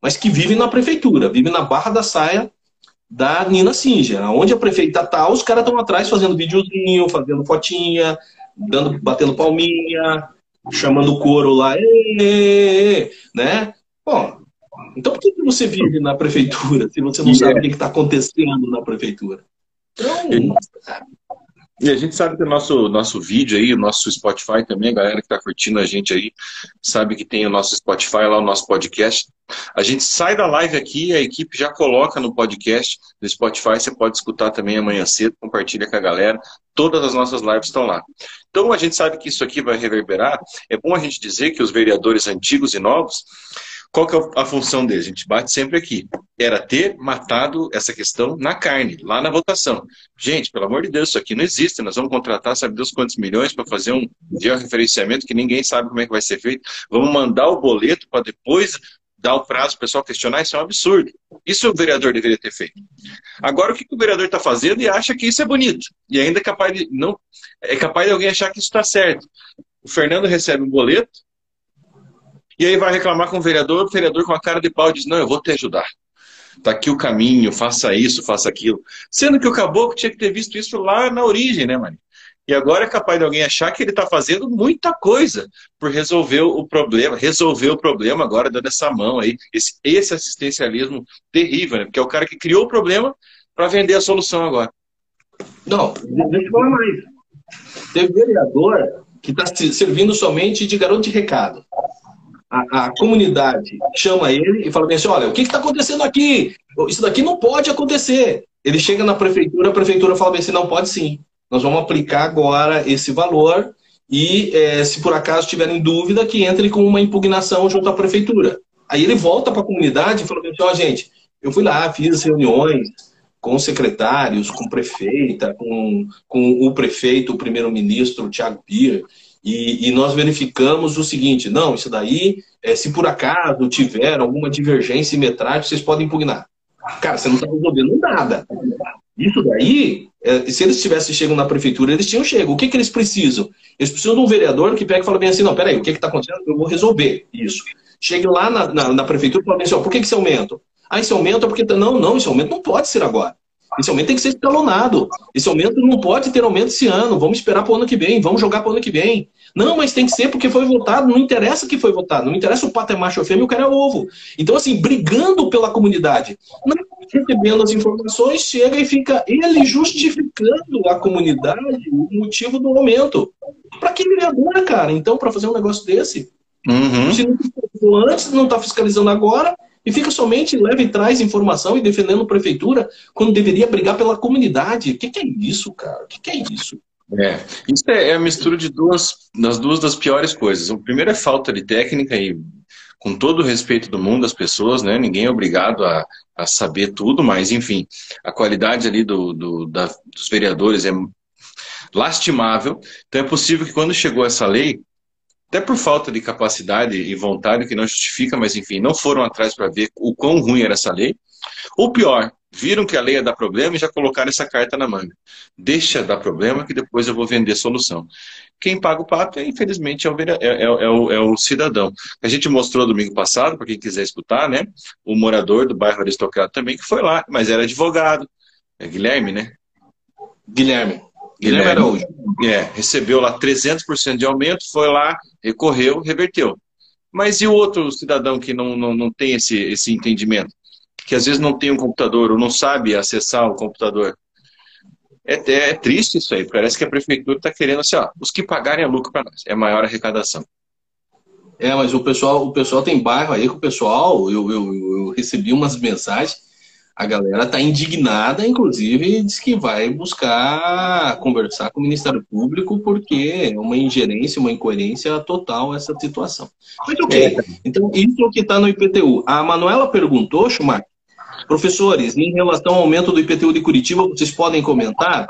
mas que vivem na prefeitura, vivem na Barra da Saia da Nina Singer. Onde a prefeita tá, os caras estão atrás fazendo videozinho, fazendo fotinha, dando, batendo palminha, chamando o coro lá, né? Bom, então por que você vive na prefeitura se você não sabe o que está acontecendo na prefeitura? Então, E a gente sabe que o nosso, nosso vídeo aí, o nosso Spotify também, a galera que está curtindo a gente aí, sabe que tem o nosso Spotify lá, o nosso podcast. A gente sai da live aqui, a equipe já coloca no podcast do Spotify, você pode escutar também amanhã cedo, compartilha com a galera. Todas as nossas lives estão lá. Então a gente sabe que isso aqui vai reverberar. É bom a gente dizer que os vereadores antigos e novos qual que é a função dele? A gente bate sempre aqui. Era ter matado essa questão na carne, lá na votação. Gente, pelo amor de Deus, isso aqui não existe. Nós vamos contratar, sabe Deus quantos milhões para fazer um georreferenciamento que ninguém sabe como é que vai ser feito. Vamos mandar o boleto para depois dar o prazo para o pessoal questionar. Isso é um absurdo. Isso o vereador deveria ter feito. Agora, o que, o vereador está fazendo e acha que isso é bonito? E ainda é capaz de, não, é capaz de alguém achar que isso está certo. O Fernando recebe um boleto, e aí vai reclamar com o vereador, o vereador com a cara de pau diz: Não, eu vou te ajudar. Está aqui o caminho, faça isso, faça aquilo. Sendo que o caboclo tinha que ter visto isso lá na origem, né, mano? E agora é capaz de alguém achar que ele está fazendo muita coisa por resolver o problema, resolver o problema agora dando essa mão aí, esse, esse assistencialismo terrível, né? Porque é o cara que criou o problema para vender a solução agora. Não, deixa eu mais. Teve vereador que está servindo somente de garoto de recado a, a, comunidade chama ele e fala bem assim: olha, o que está acontecendo aqui? Isso daqui não pode acontecer. Ele chega na prefeitura, a prefeitura fala bem assim: não pode sim. Nós vamos aplicar agora esse valor e, é, se por acaso tiverem dúvida, que entre com uma impugnação junto à prefeitura. Aí ele volta para a comunidade e fala assim: ó, oh, gente, eu fui lá, fiz reuniões com secretários, com prefeita, com, com o prefeito, o primeiro-ministro, o Thiago Pia, e, e, nós verificamos o seguinte: não, isso daí, é, se por acaso tiver alguma divergência em metragem, vocês podem impugnar. Cara, você não está resolvendo nada. Isso daí, é, se eles tivessem chegado na prefeitura, eles tinham chego. O que, que eles precisam? Eles precisam de um vereador que pega e fala bem assim: não, peraí, o que está acontecendo? Eu vou resolver isso. Chegue lá na, na, na prefeitura e fala bem assim: ó, por que, que esse aumenta? Ah, esse aumento é porque. Não, não, esse aumento não pode ser agora. Esse aumento tem que ser escalonado. Esse aumento não pode ter aumento esse ano. Vamos esperar para o ano que vem. Vamos jogar para o ano que vem. Não, mas tem que ser porque foi votado. Não interessa que foi votado. Não interessa o pato é macho ou fêmea, o cara é ovo. Então, assim, brigando pela comunidade. Não recebendo as informações, chega e fica ele justificando a comunidade o motivo do aumento. Para que vereador, cara? Então, para fazer um negócio desse? Uhum. Se não antes, não está fiscalizando agora, e fica somente leva e traz informação e defendendo a prefeitura quando deveria brigar pela comunidade. O que, que é isso, cara? O que, que é isso? É, isso é, é, a mistura de duas, das duas das piores coisas. O primeiro é falta de técnica e com todo o respeito do mundo das pessoas, né? Ninguém é obrigado a, a saber tudo, mas enfim, a qualidade ali do, do da, dos vereadores é lastimável. Então é possível que quando chegou essa lei, até por falta de capacidade e vontade, que não justifica, mas enfim, não foram atrás para ver o quão ruim era essa lei. Ou pior, viram que a lei ia dar problema e já colocaram essa carta na manga. Deixa dar problema que depois eu vou vender solução. Quem paga o pato, infelizmente, é o, é, é, é, o, é o, cidadão. A gente mostrou domingo passado, para quem quiser escutar, né? O morador do bairro Aristocrata também, que foi lá, mas era advogado. É Guilherme, né? Guilherme. Guilherme Araújo. É, recebeu lá 300% de aumento, foi lá, recorreu, reverteu. Mas e o outro cidadão que não, não, não tem esse, esse entendimento? Que às vezes não tem um computador ou não sabe acessar o computador? É, é, é triste isso aí. Parece que a prefeitura está querendo assim, ó, os que pagarem é lucro para nós, é maior arrecadação. É, mas o pessoal, o pessoal tem bairro aí com o pessoal, eu, eu, eu recebi umas mensagens a galera está indignada, inclusive, diz que vai buscar conversar com o Ministério Público porque é uma ingerência, uma incoerência total essa situação. Mas ok, é. então isso é o que está no IPTU. A Manuela perguntou, Schumacher, professores, em relação ao aumento do IPTU de Curitiba, vocês podem comentar?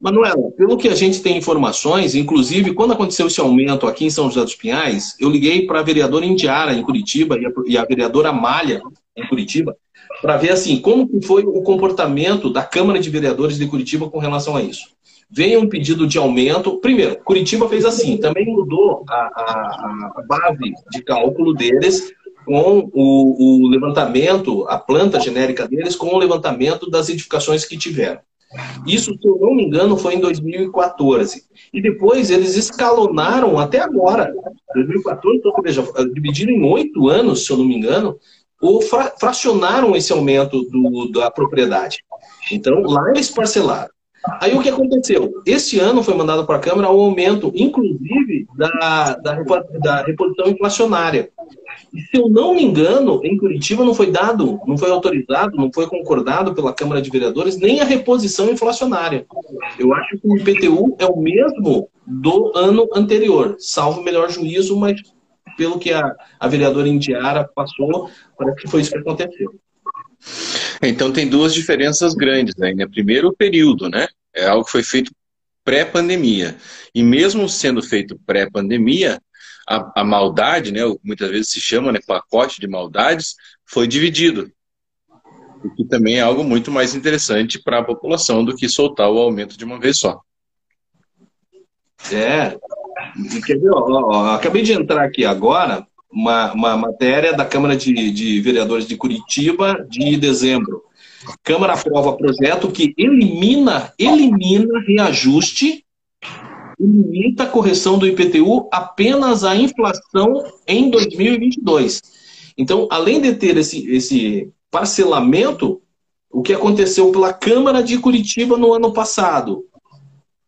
Manuela, pelo que a gente tem informações, inclusive quando aconteceu esse aumento aqui em São José dos Pinhais, eu liguei para a vereadora Indiara em Curitiba e a, e a vereadora Malha em Curitiba, para ver assim como foi o comportamento da Câmara de Vereadores de Curitiba com relação a isso. Veio um pedido de aumento. Primeiro, Curitiba fez assim, também mudou a, a, a base de cálculo deles com o, o, levantamento, a planta genérica deles, com o levantamento das edificações que tiveram. Isso, se eu não me engano, foi em 2014. E depois eles escalonaram até agora. 2014, então, veja, dividiram em oito anos, se eu não me engano, ou fracionaram esse aumento do, da propriedade. Então, lá eles parcelaram. Aí o que aconteceu? Este ano foi mandado para a Câmara o aumento, inclusive, da, da, da reposição inflacionária. Se eu não me engano, em Curitiba não foi dado, não foi autorizado, não foi concordado pela Câmara de Vereadores nem a reposição inflacionária. Eu acho que o IPTU é o mesmo do ano anterior, salvo melhor juízo, mas pelo que a, a vereadora Indiara passou, parece que foi isso que aconteceu. Então tem duas diferenças grandes aí, né? Primeiro, o período, né? É algo que foi feito pré-pandemia. E mesmo sendo feito pré-pandemia, a, a, maldade, né, muitas vezes se chama né, pacote de maldades, foi dividido. O que também é algo muito mais interessante para a população do que soltar o aumento de uma vez só. É. Quer ver, ó, ó, acabei de entrar aqui agora, uma, uma matéria da Câmara de, de Vereadores de Curitiba de dezembro. Câmara aprova projeto que elimina, elimina reajuste limita a correção do IPTU apenas à inflação em 2022. Então, além de ter esse, esse parcelamento, o que aconteceu pela Câmara de Curitiba no ano passado,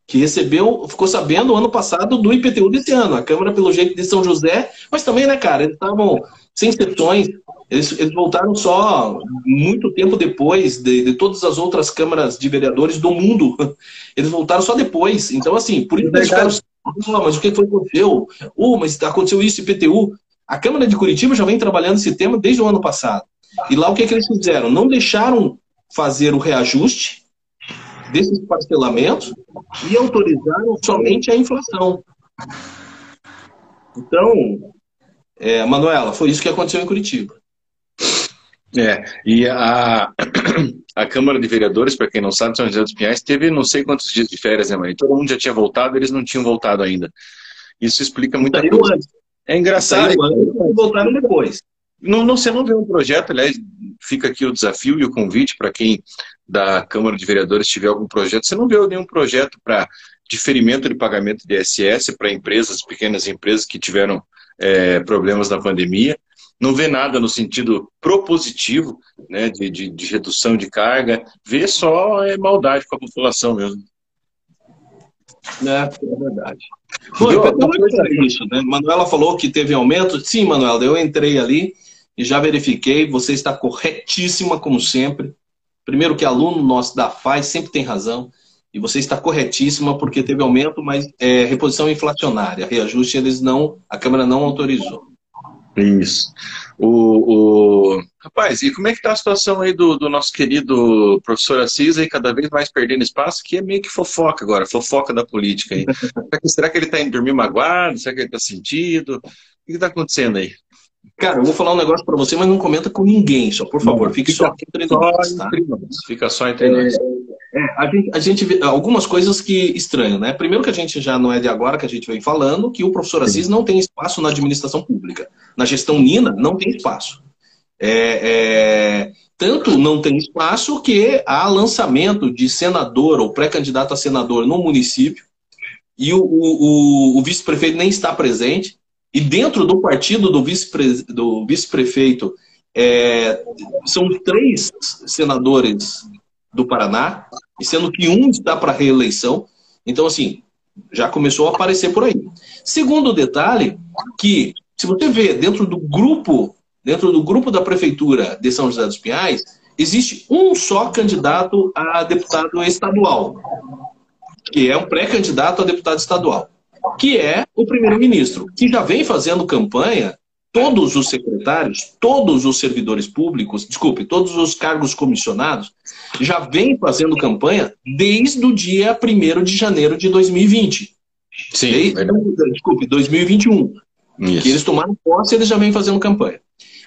que recebeu, ficou sabendo ano passado do IPTU desse ano. A Câmara, pelo jeito, de São José, mas também, né, cara, eles estavam sem sessões, eles, eles, voltaram só muito tempo depois de, de, todas as outras câmaras de vereadores do mundo. Eles voltaram só depois. Então, assim, por isso é eles ficaram. Oh, mas o que foi que aconteceu? Oh, mas aconteceu isso, IPTU. A Câmara de Curitiba já vem trabalhando esse tema desde o ano passado. E lá o que, é que eles fizeram? Não deixaram fazer o reajuste desses parcelamentos e autorizaram somente a inflação. Então, é, Manuela, foi isso que aconteceu em Curitiba. É, e a, a Câmara de Vereadores, para quem não sabe, São José dos Pinhais, teve não sei quantos dias de férias, né, mãe? Todo mundo já tinha voltado, eles não tinham voltado ainda. Isso explica muita Saiu coisa. Antes. É engraçado. e voltaram depois. Não, não, você não vê um projeto, aliás, fica aqui o desafio e o convite para quem da Câmara de Vereadores tiver algum projeto. Você não vê nenhum projeto para diferimento de pagamento de ISS para empresas, pequenas empresas que tiveram é, problemas na pandemia não vê nada no sentido propositivo, né, de, de, de redução de carga, vê só é, maldade com a população mesmo. É, é verdade. Bom, é isso, né? Manuela falou que teve aumento. Sim, Manuela, eu entrei ali e já verifiquei. Você está corretíssima, como sempre. Primeiro que aluno nosso da FAI sempre tem razão. E você está corretíssima porque teve aumento, mas é reposição inflacionária. Reajuste eles não, a Câmara não autorizou. Isso. O, o... Rapaz, e como é que tá a situação aí do, do nosso querido professor Assis aí, cada vez mais perdendo espaço, que é meio que fofoca agora, fofoca da política aí. Será que ele tá indo dormir magoado? Será que ele tá sentido? O que, que tá acontecendo aí? Cara, eu vou falar um negócio para você, mas não comenta com ninguém, só por favor. Fique fica só entre nós, tá? Fica só entre nós. É, a, gente, a gente vê algumas coisas que estranham, né? Primeiro que a gente já não é de agora que a gente vem falando que o professor Assis não tem espaço na administração pública. Na gestão Nina, não tem espaço. É, é, tanto não tem espaço que há lançamento de senador ou pré-candidato a senador no município e o, o, o vice-prefeito nem está presente. E dentro do partido do vice-prefeito, vice é, são três senadores do Paraná, sendo que um está para reeleição. Então, assim, já começou a aparecer por aí. Segundo detalhe, que se você vê dentro do grupo, dentro do grupo da prefeitura de São José dos Pinhais, existe um só candidato a deputado estadual, que é um pré-candidato a deputado estadual que é o primeiro-ministro, que já vem fazendo campanha, todos os secretários, todos os servidores públicos, desculpe, todos os cargos comissionados, já vem fazendo campanha desde o dia 1 de janeiro de 2020. Sim, desde, desculpe, 2021. Isso. Que eles tomaram posse, eles já vêm fazendo campanha.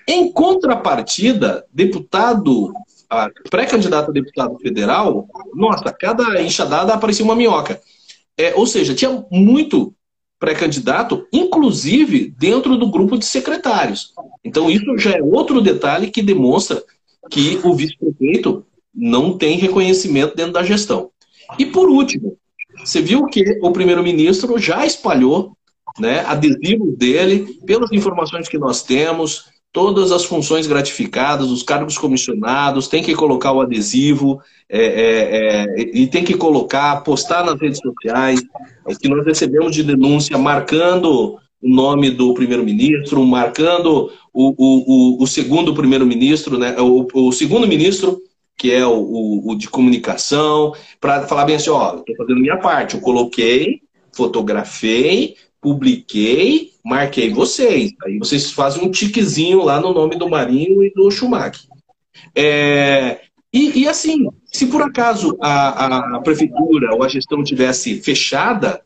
Em contrapartida, deputado, pré-candidato a deputado federal, nossa, cada enxadada aparecia uma minhoca. É, ou seja, tinha muito pré-candidato, inclusive dentro do grupo de secretários. Então, isso já é outro detalhe que demonstra que o vice-prefeito não tem reconhecimento dentro da gestão. E por último, você viu que o primeiro-ministro já espalhou né, adesivos dele, pelas informações que nós temos, todas as funções gratificadas, os cargos comissionados, tem que colocar o adesivo é, é, é, e tem que colocar, postar nas redes sociais, é, que nós recebemos de denúncia marcando o nome do primeiro-ministro, marcando o, o, o, o segundo primeiro-ministro, né, o, o, segundo ministro, que é o, o de comunicação, para falar bem assim, ó, estou fazendo minha parte, eu coloquei, fotografei, publiquei, marquei vocês. Aí vocês fazem um tiquezinho lá no nome do Marinho e do Schumacher. É, e, e, assim, se por acaso a, a, prefeitura ou a gestão tivesse fechada,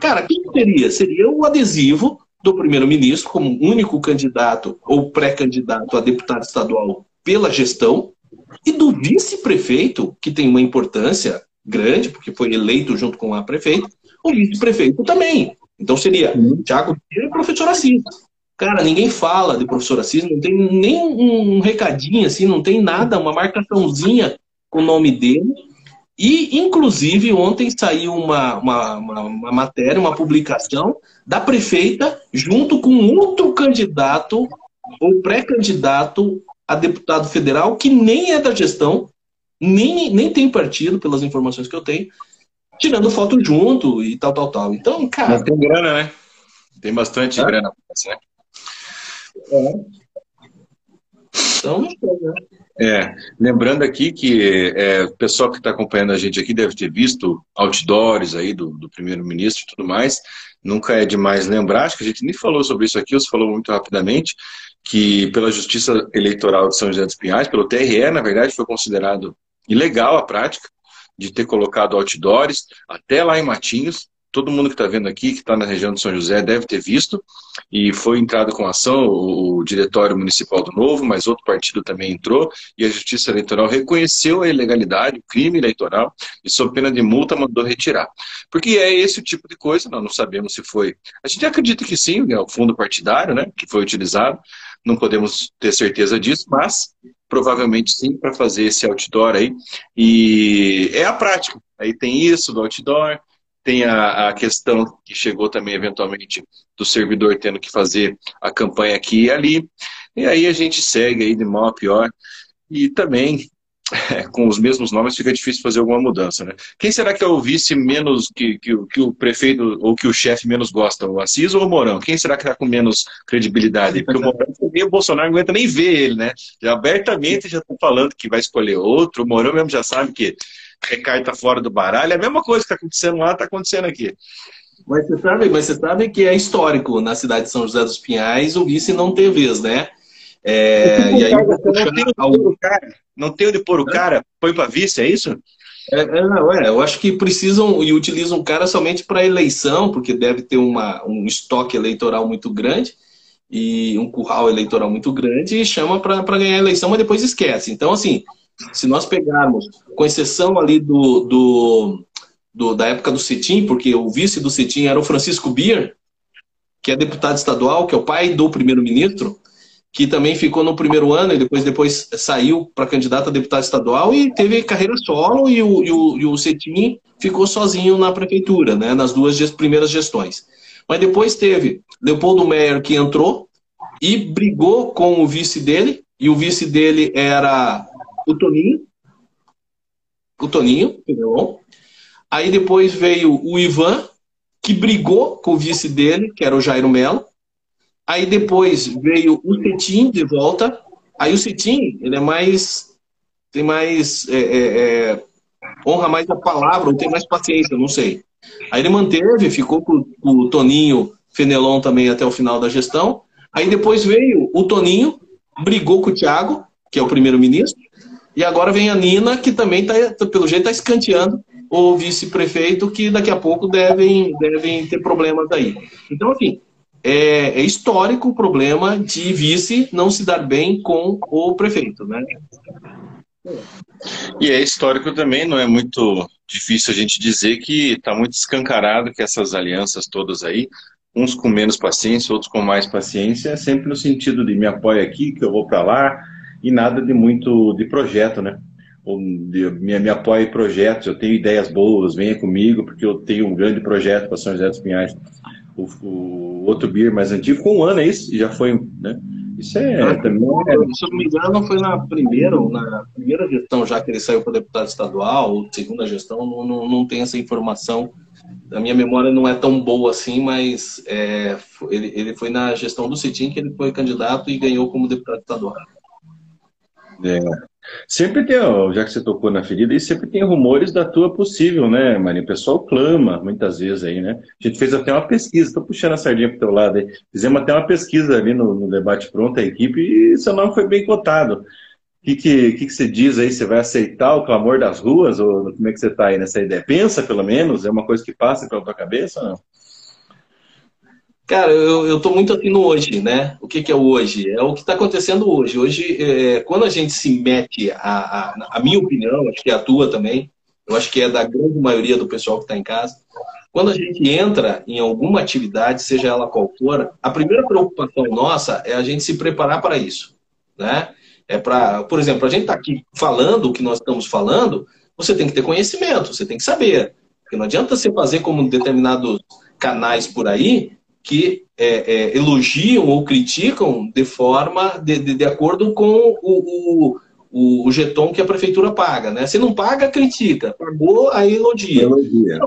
cara, o que seria? Seria o adesivo do primeiro-ministro como único candidato ou pré-candidato a deputado estadual pela gestão e do vice-prefeito, que tem uma importância grande, porque foi eleito junto com a prefeita, o vice-prefeito também. Então seria uhum. Tiago e professor Assis. Cara, ninguém fala de professor Assis, não tem nem um recadinho assim, não tem nada, uma marcaçãozinha com o nome dele. E, inclusive, ontem saiu uma, uma, uma, uma matéria, uma publicação da prefeita, junto com outro candidato ou pré-candidato a deputado federal, que nem é da gestão, nem, nem tem partido, pelas informações que eu tenho, tirando foto junto e tal, tal, tal. Então, cara. Mas tem grana, né? Tem bastante é? grana, né? É. Então, né? É, lembrando aqui que é, o pessoal que está acompanhando a gente aqui deve ter visto outdoors aí do, do primeiro-ministro e tudo mais. Nunca é demais lembrar, acho que a gente nem falou sobre isso aqui, você falou muito rapidamente, que pela Justiça Eleitoral de São José dos Pinhais, pelo TRE, na verdade, foi considerado ilegal a prática de ter colocado outdoors até lá em Matinhos. Todo mundo que está vendo aqui, que está na região de São José, deve ter visto. E foi entrado com ação o, o Diretório Municipal do Novo, mas outro partido também entrou. E a Justiça Eleitoral reconheceu a ilegalidade, o crime eleitoral, e sob pena de multa mandou retirar. Porque é esse o tipo de coisa, nós não sabemos se foi. A gente acredita que sim, é o fundo partidário, né, que foi utilizado, não podemos ter certeza disso, mas provavelmente sim, para fazer esse outdoor aí. E é a prática. Aí tem isso do outdoor, tem a, a, questão que chegou também eventualmente do servidor tendo que fazer a campanha aqui e ali. E aí a gente segue aí de mal a pior. E também é, com os mesmos nomes fica difícil fazer alguma mudança, né? Quem será que é o vice menos que, que, que o prefeito ou que o chefe menos gosta, o Assis ou o Mourão? Quem será que está com menos credibilidade? Porque o Mourão o Bolsonaro não aguenta nem ver ele, né? Já abertamente já estão falando que vai escolher outro, o Mourão mesmo já sabe que a carta fora do baralho, é a mesma coisa que está acontecendo lá, está acontecendo aqui. Mas você, sabe, mas você sabe que é histórico na cidade de São José dos Pinhais o vice não ter vez, né? É, e aí, não, tem o cara, não tem onde pôr o cara, põe para vice, é isso? É, é, não, é, eu acho que precisam e utilizam o cara somente para eleição, porque deve ter uma, um estoque eleitoral muito grande e um curral eleitoral muito grande e chama para ganhar a eleição, mas depois esquece. Então, assim, se nós pegarmos, com exceção ali do, do, do da época do Cetim, porque o vice do Cetim era o Francisco Bier, que é deputado estadual, que é o pai do primeiro-ministro, que também ficou no primeiro ano e depois, depois saiu para candidato a deputado estadual e teve carreira solo e o, e o, e o Cetim ficou sozinho na prefeitura, né, nas duas primeiras gestões. Mas depois teve Leopoldo Meyer que entrou e brigou com o vice dele, e o vice dele era o Toninho, o Toninho? Aí depois veio o Ivan, que brigou com o vice dele, que era o Jairo Melo, Aí depois veio o Cetim de volta. Aí o Cetim, ele é mais. tem mais. É, é, é, honra mais a palavra, ou tem mais paciência, não sei. Aí ele manteve, ficou com, o Toninho Fenelon também até o final da gestão. Aí depois veio o Toninho, brigou com o Thiago, que é o primeiro-ministro, e agora vem a Nina, que também, tá, pelo jeito, está escanteando o vice-prefeito, que daqui a pouco devem, devem ter problemas aí. Então, assim, é, é, histórico o problema de vice não se dar bem com o prefeito, né? E é histórico também, não é muito difícil a gente dizer que está muito escancarado que essas alianças todas aí, uns com menos paciência, outros com mais paciência, é sempre no sentido de me apoia aqui, que eu vou para lá, e nada de muito de projeto, né? Ou de, me, me apoia em projetos, eu tenho ideias boas, venha comigo, porque eu tenho um grande projeto para São José dos Pinhais o, o outro beer mais antigo, ficou um ano, é isso? E já foi, né? Isso é também. É... Se eu não me engano, foi na primeira, na primeira gestão, já que ele saiu para deputado estadual, ou segunda gestão, não, não, não tem essa informação. A minha memória não é tão boa assim, mas é, ele, ele foi na gestão do Cetim que ele foi candidato e ganhou como deputado estadual. É. Sempre tem, já que você tocou na ferida, e sempre tem rumores da tua possível, né, Marinho? O pessoal clama muitas vezes aí, né? A gente fez até uma pesquisa, tô puxando a sardinha pro teu lado aí. Fizemos até uma pesquisa ali no, no debate pronto, a equipe, e seu nome foi bem cotado. O que, que, que, que você diz aí? Você vai aceitar o clamor das ruas? Ou como é que você está aí nessa ideia? Pensa, pelo menos? É uma coisa que passa pela tua cabeça ou não? Cara, eu, estou muito aqui no hoje, né? O que, que é o hoje? É o que está acontecendo hoje. Hoje, é, quando a gente se mete, a, a, a, minha opinião, acho que é a tua também, eu acho que é da grande maioria do pessoal que está em casa, quando a gente entra em alguma atividade, seja ela qual for, a primeira preocupação nossa é a gente se preparar para isso, né? É para, por exemplo, a gente está aqui falando o que nós estamos falando, você tem que ter conhecimento, você tem que saber. Porque não adianta você fazer como determinados canais por aí, que é, é, elogiam ou criticam de forma, de, de, de acordo com o, o, o, jeton que a prefeitura paga. Né? Se não paga, critica. Pagou, aí elogia. elogia.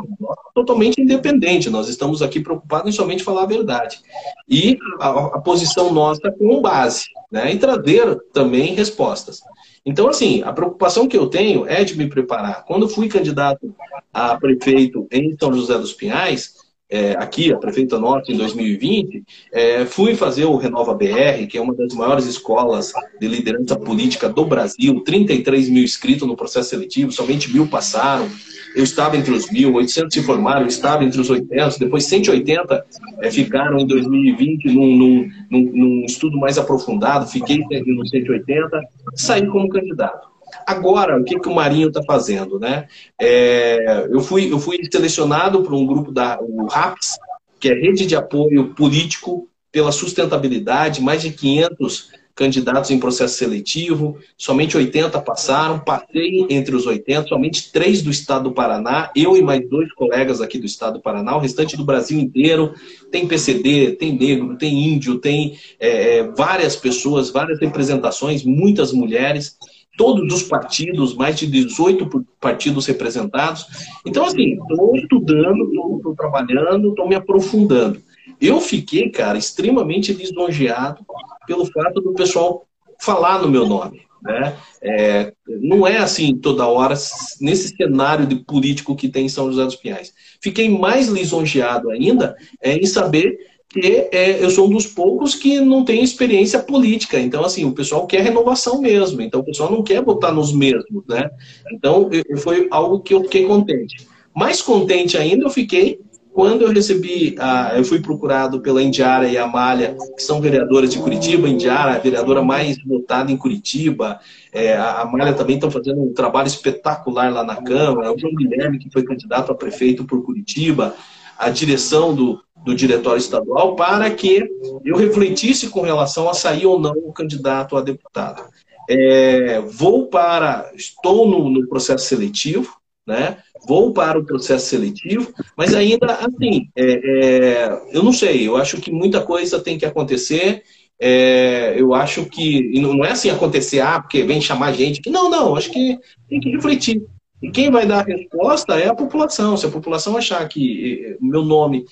Totalmente independente. Nós estamos aqui preocupados em somente falar a verdade. E a, a posição nossa com base. Né? E trazer também respostas. Então, assim, a preocupação que eu tenho é de me preparar. Quando fui candidato a prefeito em São José dos Pinhais, é, aqui, a Prefeita Norte, em 2020, é, fui fazer o Renova BR, que é uma das maiores escolas de liderança política do Brasil, 33 mil inscritos no processo seletivo, somente mil passaram. Eu estava entre os mil, 800 se formaram, eu estava entre os 800, depois 180 é, ficaram em 2020 num, num, num, num estudo mais aprofundado, fiquei no 180, saí como candidato. Agora, o que, que o Marinho está fazendo? Né? É, eu, fui, eu fui selecionado por um grupo da o RAPS, que é Rede de Apoio Político pela Sustentabilidade, mais de 500 candidatos em processo seletivo, somente 80 passaram, passei entre os 80, somente três do estado do Paraná, eu e mais dois colegas aqui do estado do Paraná, o restante do Brasil inteiro, tem PCD, tem negro, tem índio, tem é, é, várias pessoas, várias representações, muitas mulheres, todos os partidos, mais de 18 partidos representados. Então, assim, estou estudando, estou trabalhando, estou me aprofundando. Eu fiquei, cara, extremamente lisonjeado pelo fato do pessoal falar no meu nome. Né? É, não é assim toda hora, nesse cenário de político que tem em São José dos Pinhais. Fiquei mais lisonjeado ainda é, em saber que é, eu sou um dos poucos que não tem experiência política. Então, assim, o pessoal quer renovação mesmo. Então, o pessoal não quer botar nos mesmos, né? Então, eu, foi algo que eu fiquei contente. Mais contente ainda eu fiquei quando eu recebi, eu fui procurado pela Indiara e a Amália, que são vereadoras de Curitiba. Indiara, a vereadora mais votada em Curitiba. É, a Amália também está fazendo um trabalho espetacular lá na Câmara. O João Guilherme, que foi candidato a prefeito por Curitiba. A direção do, do diretório estadual para que eu refletisse com relação a sair ou não o candidato a deputado. É, vou para, estou no, no, processo seletivo, né? Vou para o processo seletivo, mas ainda assim, é, é, eu não sei, eu acho que muita coisa tem que acontecer. É, eu acho que não é assim acontecer, ah, porque vem chamar gente. Não, não, acho que tem que refletir. E quem vai dar a resposta é a população. Se a população achar que eh, meu nome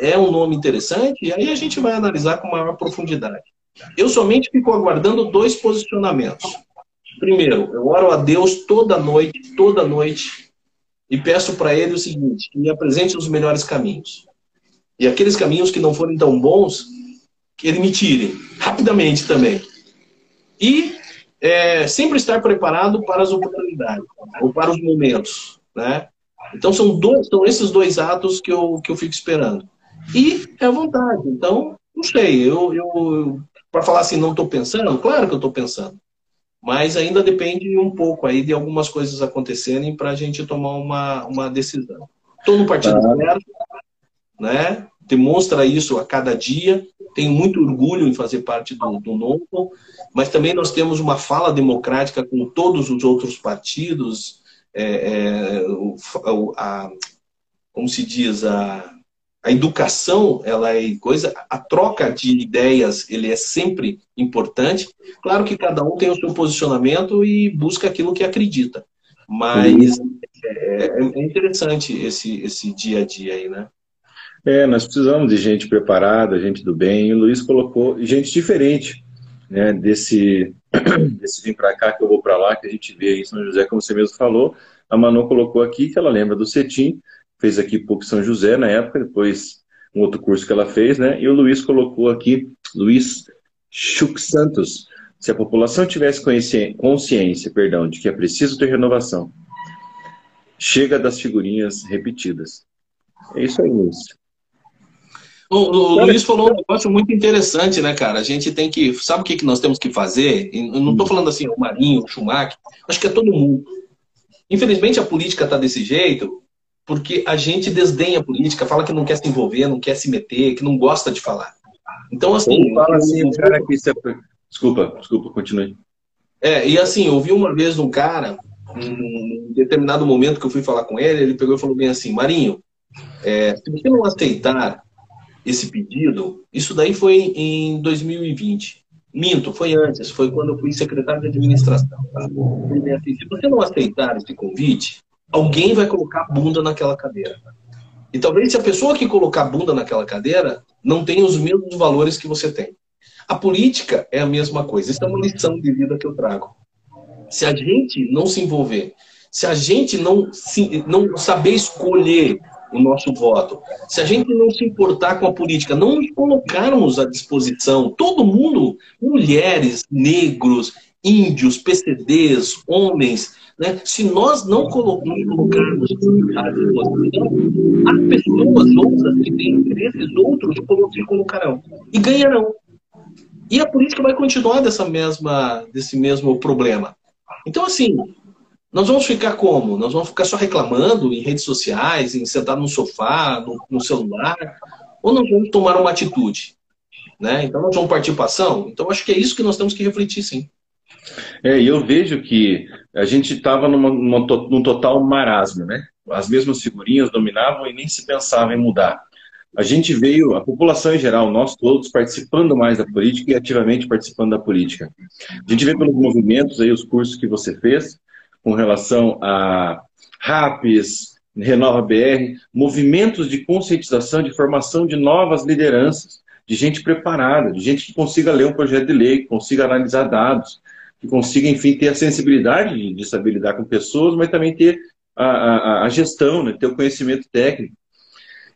é um nome interessante, aí a gente vai analisar com maior profundidade. Eu somente fico aguardando dois posicionamentos. Primeiro, eu oro a Deus toda noite, toda noite, e peço para Ele o seguinte: que me apresente os melhores caminhos. E aqueles caminhos que não forem tão bons, que Ele me tire, rapidamente também. E é, sempre estar preparado para as oportunidades ou para os momentos, né? Então são dois, são esses dois atos que eu que eu fico esperando. E é a vontade. Então não sei, eu, eu, eu para falar assim não estou pensando, claro que eu estou pensando, mas ainda depende um pouco aí de algumas coisas acontecerem para a gente tomar uma uma decisão. Estou no partido ah. né? Demonstra isso a cada dia tenho muito orgulho em fazer parte do, do Novo, mas também nós temos uma fala democrática com todos os outros partidos, é, é, a, como se diz, a, a educação, ela é coisa, a troca de ideias, ele é sempre importante. Claro que cada um tem o seu posicionamento e busca aquilo que acredita. Mas é, é interessante esse, esse dia a dia aí, né? É, nós precisamos de gente preparada, gente do bem. E o Luiz colocou gente diferente, né? Desse, desse vir para cá que eu vou para lá, que a gente vê em São José, como você mesmo falou. A Manu colocou aqui que ela lembra do Cetim, fez aqui PUC São José na época, depois um outro curso que ela fez, né? E o Luiz colocou aqui, Luiz Chuk Santos, se a população tivesse consciência, perdão, de que é preciso ter renovação, chega das figurinhas repetidas. É isso aí, Luiz. O, o Luiz falou um negócio muito interessante, né, cara? A gente tem que. Sabe o que, que nós temos que fazer? Eu não estou falando assim, o Marinho, o Schumacher, acho que é todo mundo. Infelizmente a política está desse jeito, porque a gente desdenha a política, fala que não quer se envolver, não quer se meter, que não gosta de falar. Então, assim. Fala assim, o cara que. Desculpa, desculpa, continue. É, e assim, eu ouvi uma vez um cara, em determinado momento que eu fui falar com ele, ele pegou e falou bem assim: Marinho, é, se você não aceitar esse pedido, isso daí foi em 2020. Minto, foi antes, foi quando eu fui secretário de administração. Tá? Se você não aceitar esse convite, alguém vai colocar bunda naquela cadeira. E talvez se a pessoa que colocar bunda naquela cadeira não tenha os mesmos valores que você tem. A política é a mesma coisa. Isso é uma lição de vida que eu trago. Se a gente não se envolver, se a gente não, se, não saber escolher o nosso voto, se a gente não se importar com a política, não nos colocarmos à disposição, todo mundo, mulheres, negros, índios, PCDs, homens, né? Se nós não colocarmos à disposição, as pessoas outras que têm interesses outros se colocarão e ganharão. E a política vai continuar dessa mesma, desse mesmo problema. Então, assim, nós vamos ficar como? Nós vamos ficar só reclamando em redes sociais, em sentar no sofá, no, no celular, ou nós vamos tomar uma atitude? Né? Então, nós vamos partir para ação? Então, acho que é isso que nós temos que refletir, sim. É, eu vejo que a gente estava num total marasmo, né? As mesmas figurinhas dominavam e nem se pensava em mudar. A gente veio, a população em geral, nós todos, participando mais da política e ativamente participando da política. A gente vê pelos movimentos aí, os cursos que você fez, com relação a RAPs, Renova BR, movimentos de conscientização, de formação de novas lideranças, de gente preparada, de gente que consiga ler um projeto de lei, que consiga analisar dados, que consiga, enfim, ter a sensibilidade de, saber lidar com pessoas, mas também ter a, a, a gestão, né? ter o conhecimento técnico.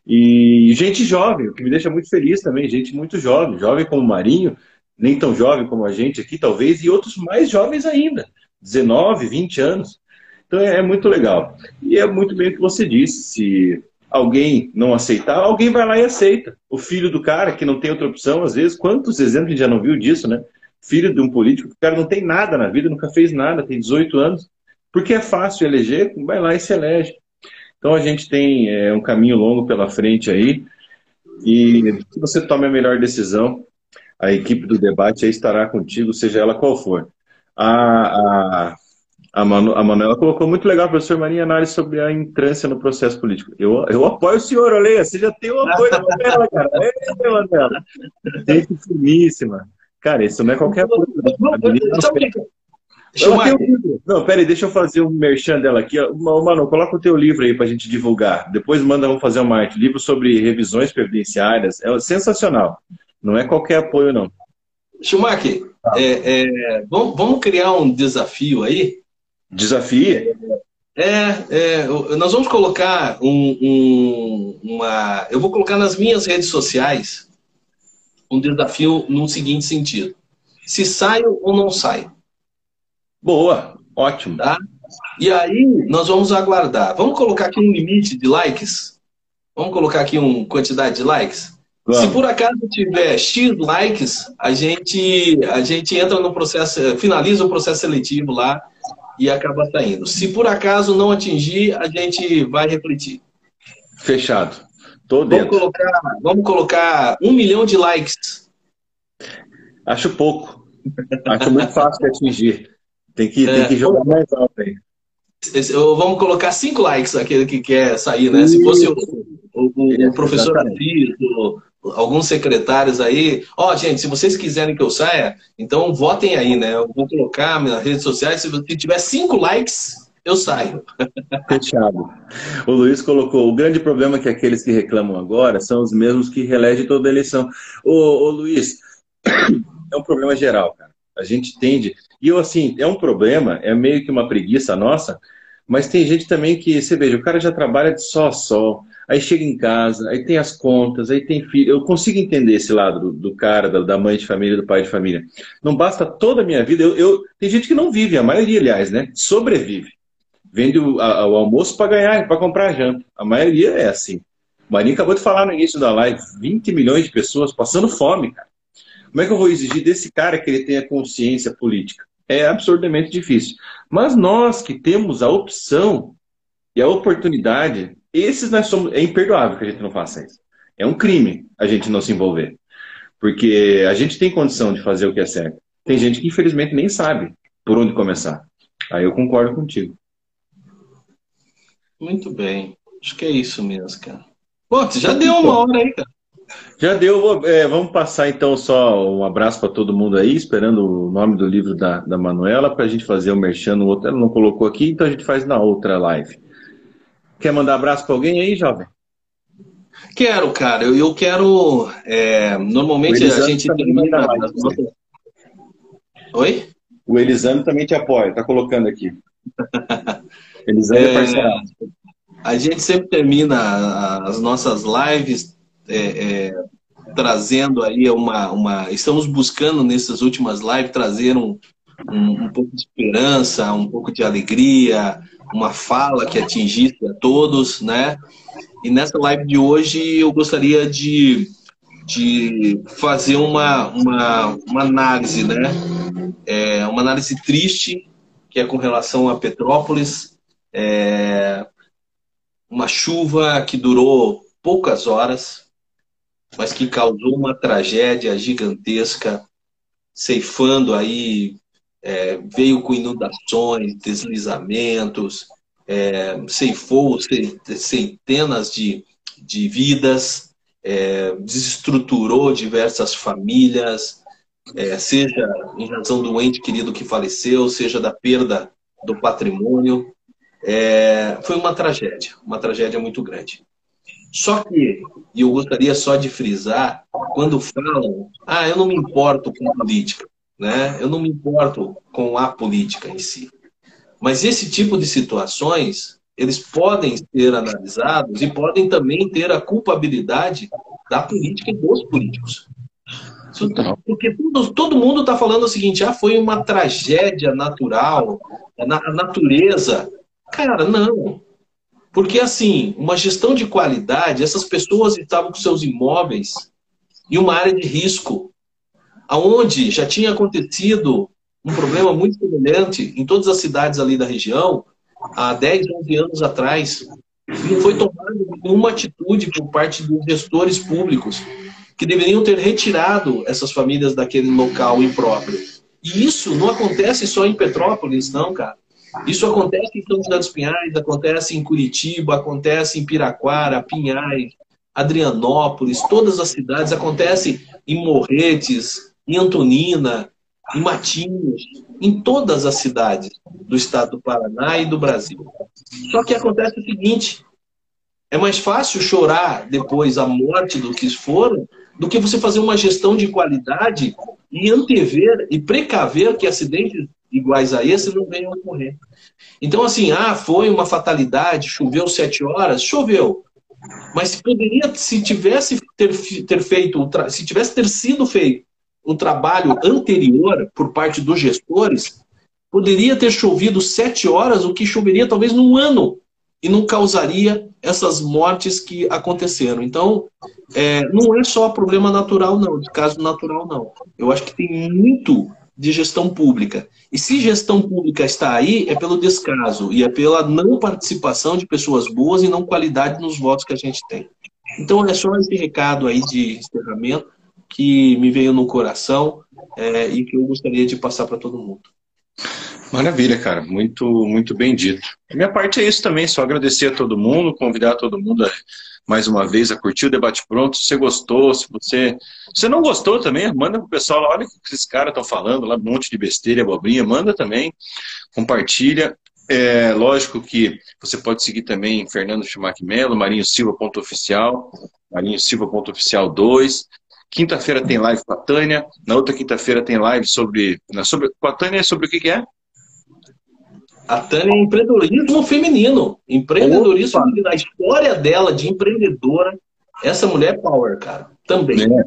E gente jovem, o que me deixa muito feliz também, gente muito jovem, jovem como o Marinho, nem tão jovem como a gente aqui, talvez, e outros mais jovens ainda, 19, 20 anos. Então é, é muito legal. E é muito bem o que você disse, se alguém não aceitar, alguém vai lá e aceita. O filho do cara que não tem outra opção, às vezes, quantos exemplos a gente já não viu disso, né? filho de um político, o cara não tem nada na vida, nunca fez nada, tem 18 anos. Porque é fácil eleger, vai lá e se elege. Então a gente tem é, um caminho longo pela frente aí. E se você tome a melhor decisão, a equipe do debate estará contigo, seja ela qual for. A, a, a, Manu, a Manuela colocou muito legal, professor Marinha, análise sobre a entrância no processo político. Eu, eu apoio o senhor, Oleia, você já tem o apoio da Manuela, cara. É, Manuela. Gente finíssima. Cara, isso não é qualquer coisa. Não, peraí, deixa eu fazer um merchan dela aqui. Mano, coloca o teu livro aí pra gente divulgar. Depois manda, vamos fazer uma arte. Livro sobre revisões previdenciárias. É sensacional. Não é qualquer apoio, não. Schumacher, tá. é, é, vamos, vamos, criar um desafio aí? Desafio? É, é, nós vamos colocar um, um, uma. Eu vou colocar nas minhas redes sociais um desafio no seguinte sentido: se saio ou não saio. Boa, ótimo. Tá? E aí nós vamos aguardar. Vamos colocar aqui um limite de likes? Vamos colocar aqui uma quantidade de likes? Vamos. Se por acaso tiver X likes, a gente, a gente entra no processo, finaliza o processo seletivo lá e acaba saindo. Se por acaso não atingir, a gente vai refletir. Fechado. Tô vamos colocar, vamos colocar um milhão de likes. Acho pouco. Acho muito fácil de atingir. Tem que, é. tem que jogar mais alto aí. Vamos colocar cinco likes aquele que quer sair, né? Se fosse, o, o, o professor Assis, alguns secretários aí. Ó, oh, gente, se vocês quiserem que eu saia, então votem aí, né? Eu vou colocar nas redes sociais. Se você tiver cinco likes, eu saio. Fechado. O Luiz colocou: o grande problema é que aqueles que reclamam agora são os mesmos que reelegem toda eleição. Ô, ô Luiz, é um problema geral, cara. A gente tende. E eu, assim, é um problema, é meio que uma preguiça nossa, mas tem gente também que, você veja, o cara já trabalha de sol a sol, aí chega em casa, aí tem as contas, aí tem filho. Eu consigo entender esse lado do, do cara, da, da, mãe de família, do pai de família. Não basta toda a minha vida. Eu, eu, tem gente que não vive, a maioria, aliás, né? Sobrevive. Vende o, a, o almoço para ganhar, para comprar janta. A maioria é assim. O Marinho acabou de falar no início da live: 20 milhões de pessoas passando fome, cara. Como é que eu vou exigir desse cara que ele tenha consciência política? É absurdamente difícil. Mas nós que temos a opção e a oportunidade, esses nós somos. É imperdoável que a gente não faça isso. É um crime a gente não se envolver. Porque a gente tem condição de fazer o que é certo. Tem gente que infelizmente nem sabe por onde começar. Aí eu concordo contigo. Muito bem. Acho que é isso mesmo, cara. Pô, você já deu uma hora aí, cara. Já deu. É, vamos passar então só um abraço para todo mundo aí, esperando o nome do livro da, da Manuela para a gente fazer o um merchan no outro. Ela não colocou aqui, então a gente faz na outra live. Quer mandar abraço para alguém aí, jovem? Quero, cara. Eu, eu quero. É, normalmente a gente termina as nossas... Oi? O Elisandro também te apoia, tá colocando aqui. Elisandro é, é parceirado. A gente sempre termina as nossas lives é, é, trazendo aí uma, uma. Estamos buscando nessas últimas lives trazer um, um, um, pouco de esperança, um pouco de alegria, uma fala que atingisse a todos, né? E nessa live de hoje eu gostaria de, de fazer uma, uma, uma análise, né? É, uma análise triste, que é com relação a Petrópolis. É, uma chuva que durou poucas horas, mas que causou uma tragédia gigantesca, ceifando aí, é, veio com inundações, deslizamentos, é, ceifou centenas de, de vidas, é, desestruturou diversas famílias, é, seja em razão do ente querido que faleceu, seja da perda do patrimônio. É, foi uma tragédia, uma tragédia muito grande. Só que, e eu gostaria só de frisar, quando falam, ah, eu não me importo com política, né? eu não me importo com a política em si. Mas esse tipo de situações, eles podem ser analisados e podem também ter a culpabilidade da política e dos políticos. Porque todo, todo mundo está falando o seguinte: ah, foi uma tragédia natural, a natureza. Cara, não. Porque, assim, uma gestão de qualidade, essas pessoas estavam com seus imóveis em uma área de risco, aonde já tinha acontecido um problema muito semelhante em todas as cidades ali da região, há 10, 11 anos atrás. Não foi tomada nenhuma atitude por parte dos gestores públicos que deveriam ter retirado essas famílias daquele local impróprio. E isso não acontece só em Petrópolis, não, cara. Isso acontece em São José dos Pinhais, acontece em Curitiba, acontece em Piraquara, Pinhais, Adrianópolis, todas as cidades, acontece em Morretes, em Antonina, em Matinhos, em todas as cidades do estado do Paraná e do Brasil. Só que acontece o seguinte: é mais fácil chorar depois a morte do que foram do que você fazer uma gestão de qualidade e antever e precaver que acidentes iguais a esse não venham a ocorrer. Então, assim, ah, foi uma fatalidade, choveu sete horas, choveu. Mas poderia, se tivesse ter, ter feito, se tivesse ter sido feito um trabalho anterior por parte dos gestores, poderia ter chovido sete horas, o que choveria talvez num ano e não causaria essas mortes que aconteceram. Então, é, não é só problema natural, não, de caso natural, não. Eu acho que tem muito de gestão pública. E se gestão pública está aí, é pelo descaso e é pela não participação de pessoas boas e não qualidade nos votos que a gente tem. Então é só esse recado aí de encerramento que me veio no coração é, e que eu gostaria de passar para todo mundo. Maravilha, cara. Muito, muito bem dito. A minha parte é isso também, só agradecer a todo mundo, convidar todo mundo a, mais uma vez a curtir o debate pronto. Se você gostou, se você, se você não gostou também, manda pro pessoal lá, olha o que esses caras estão falando, lá um monte de besteira, abobrinha, manda também, compartilha. É, lógico que você pode seguir também Fernando Schumacher Melo, Marinho Silva ponto oficial, Marinho Silva ponto oficial 2. Quinta-feira tem live com a Tânia. Na outra quinta-feira tem live sobre, sobre. Com a Tânia sobre o que, que é? A Tânia é empreendedorismo feminino. Empreendedorismo Opa. feminino. A história dela de empreendedora. Essa mulher é power, cara. Também. É.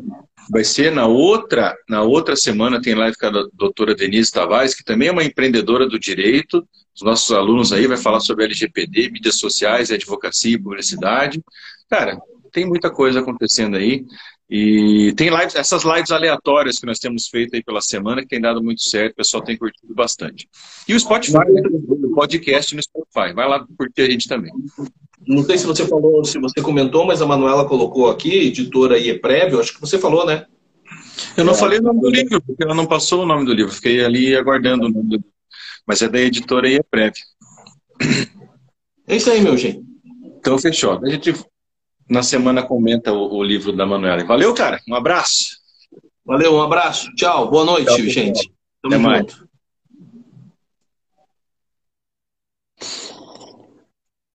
Vai ser na outra, na outra semana tem live com a doutora Denise Tavares, que também é uma empreendedora do direito. Os nossos alunos aí vai falar sobre LGPD, mídias sociais, advocacia e publicidade. Cara, tem muita coisa acontecendo aí. E tem lives, essas lives aleatórias que nós temos feito aí pela semana, que tem dado muito certo, o pessoal tem curtido bastante. E o Spotify, o podcast no Spotify, vai lá curtir a gente também. Não sei se você falou, se você comentou, mas a Manuela colocou aqui, editora aí é prévio, acho que você falou, né? Eu não é, falei o nome do livro, porque ela não passou o nome do livro, fiquei ali aguardando o nome do livro. Mas é da editora aí é prévio. É isso aí, meu gente. Então fechou. A gente na semana comenta o, o livro da Manuela. Valeu, cara. Um abraço. Valeu, um abraço. Tchau. Boa noite, Tchau, gente. Tamo Até junto. mais.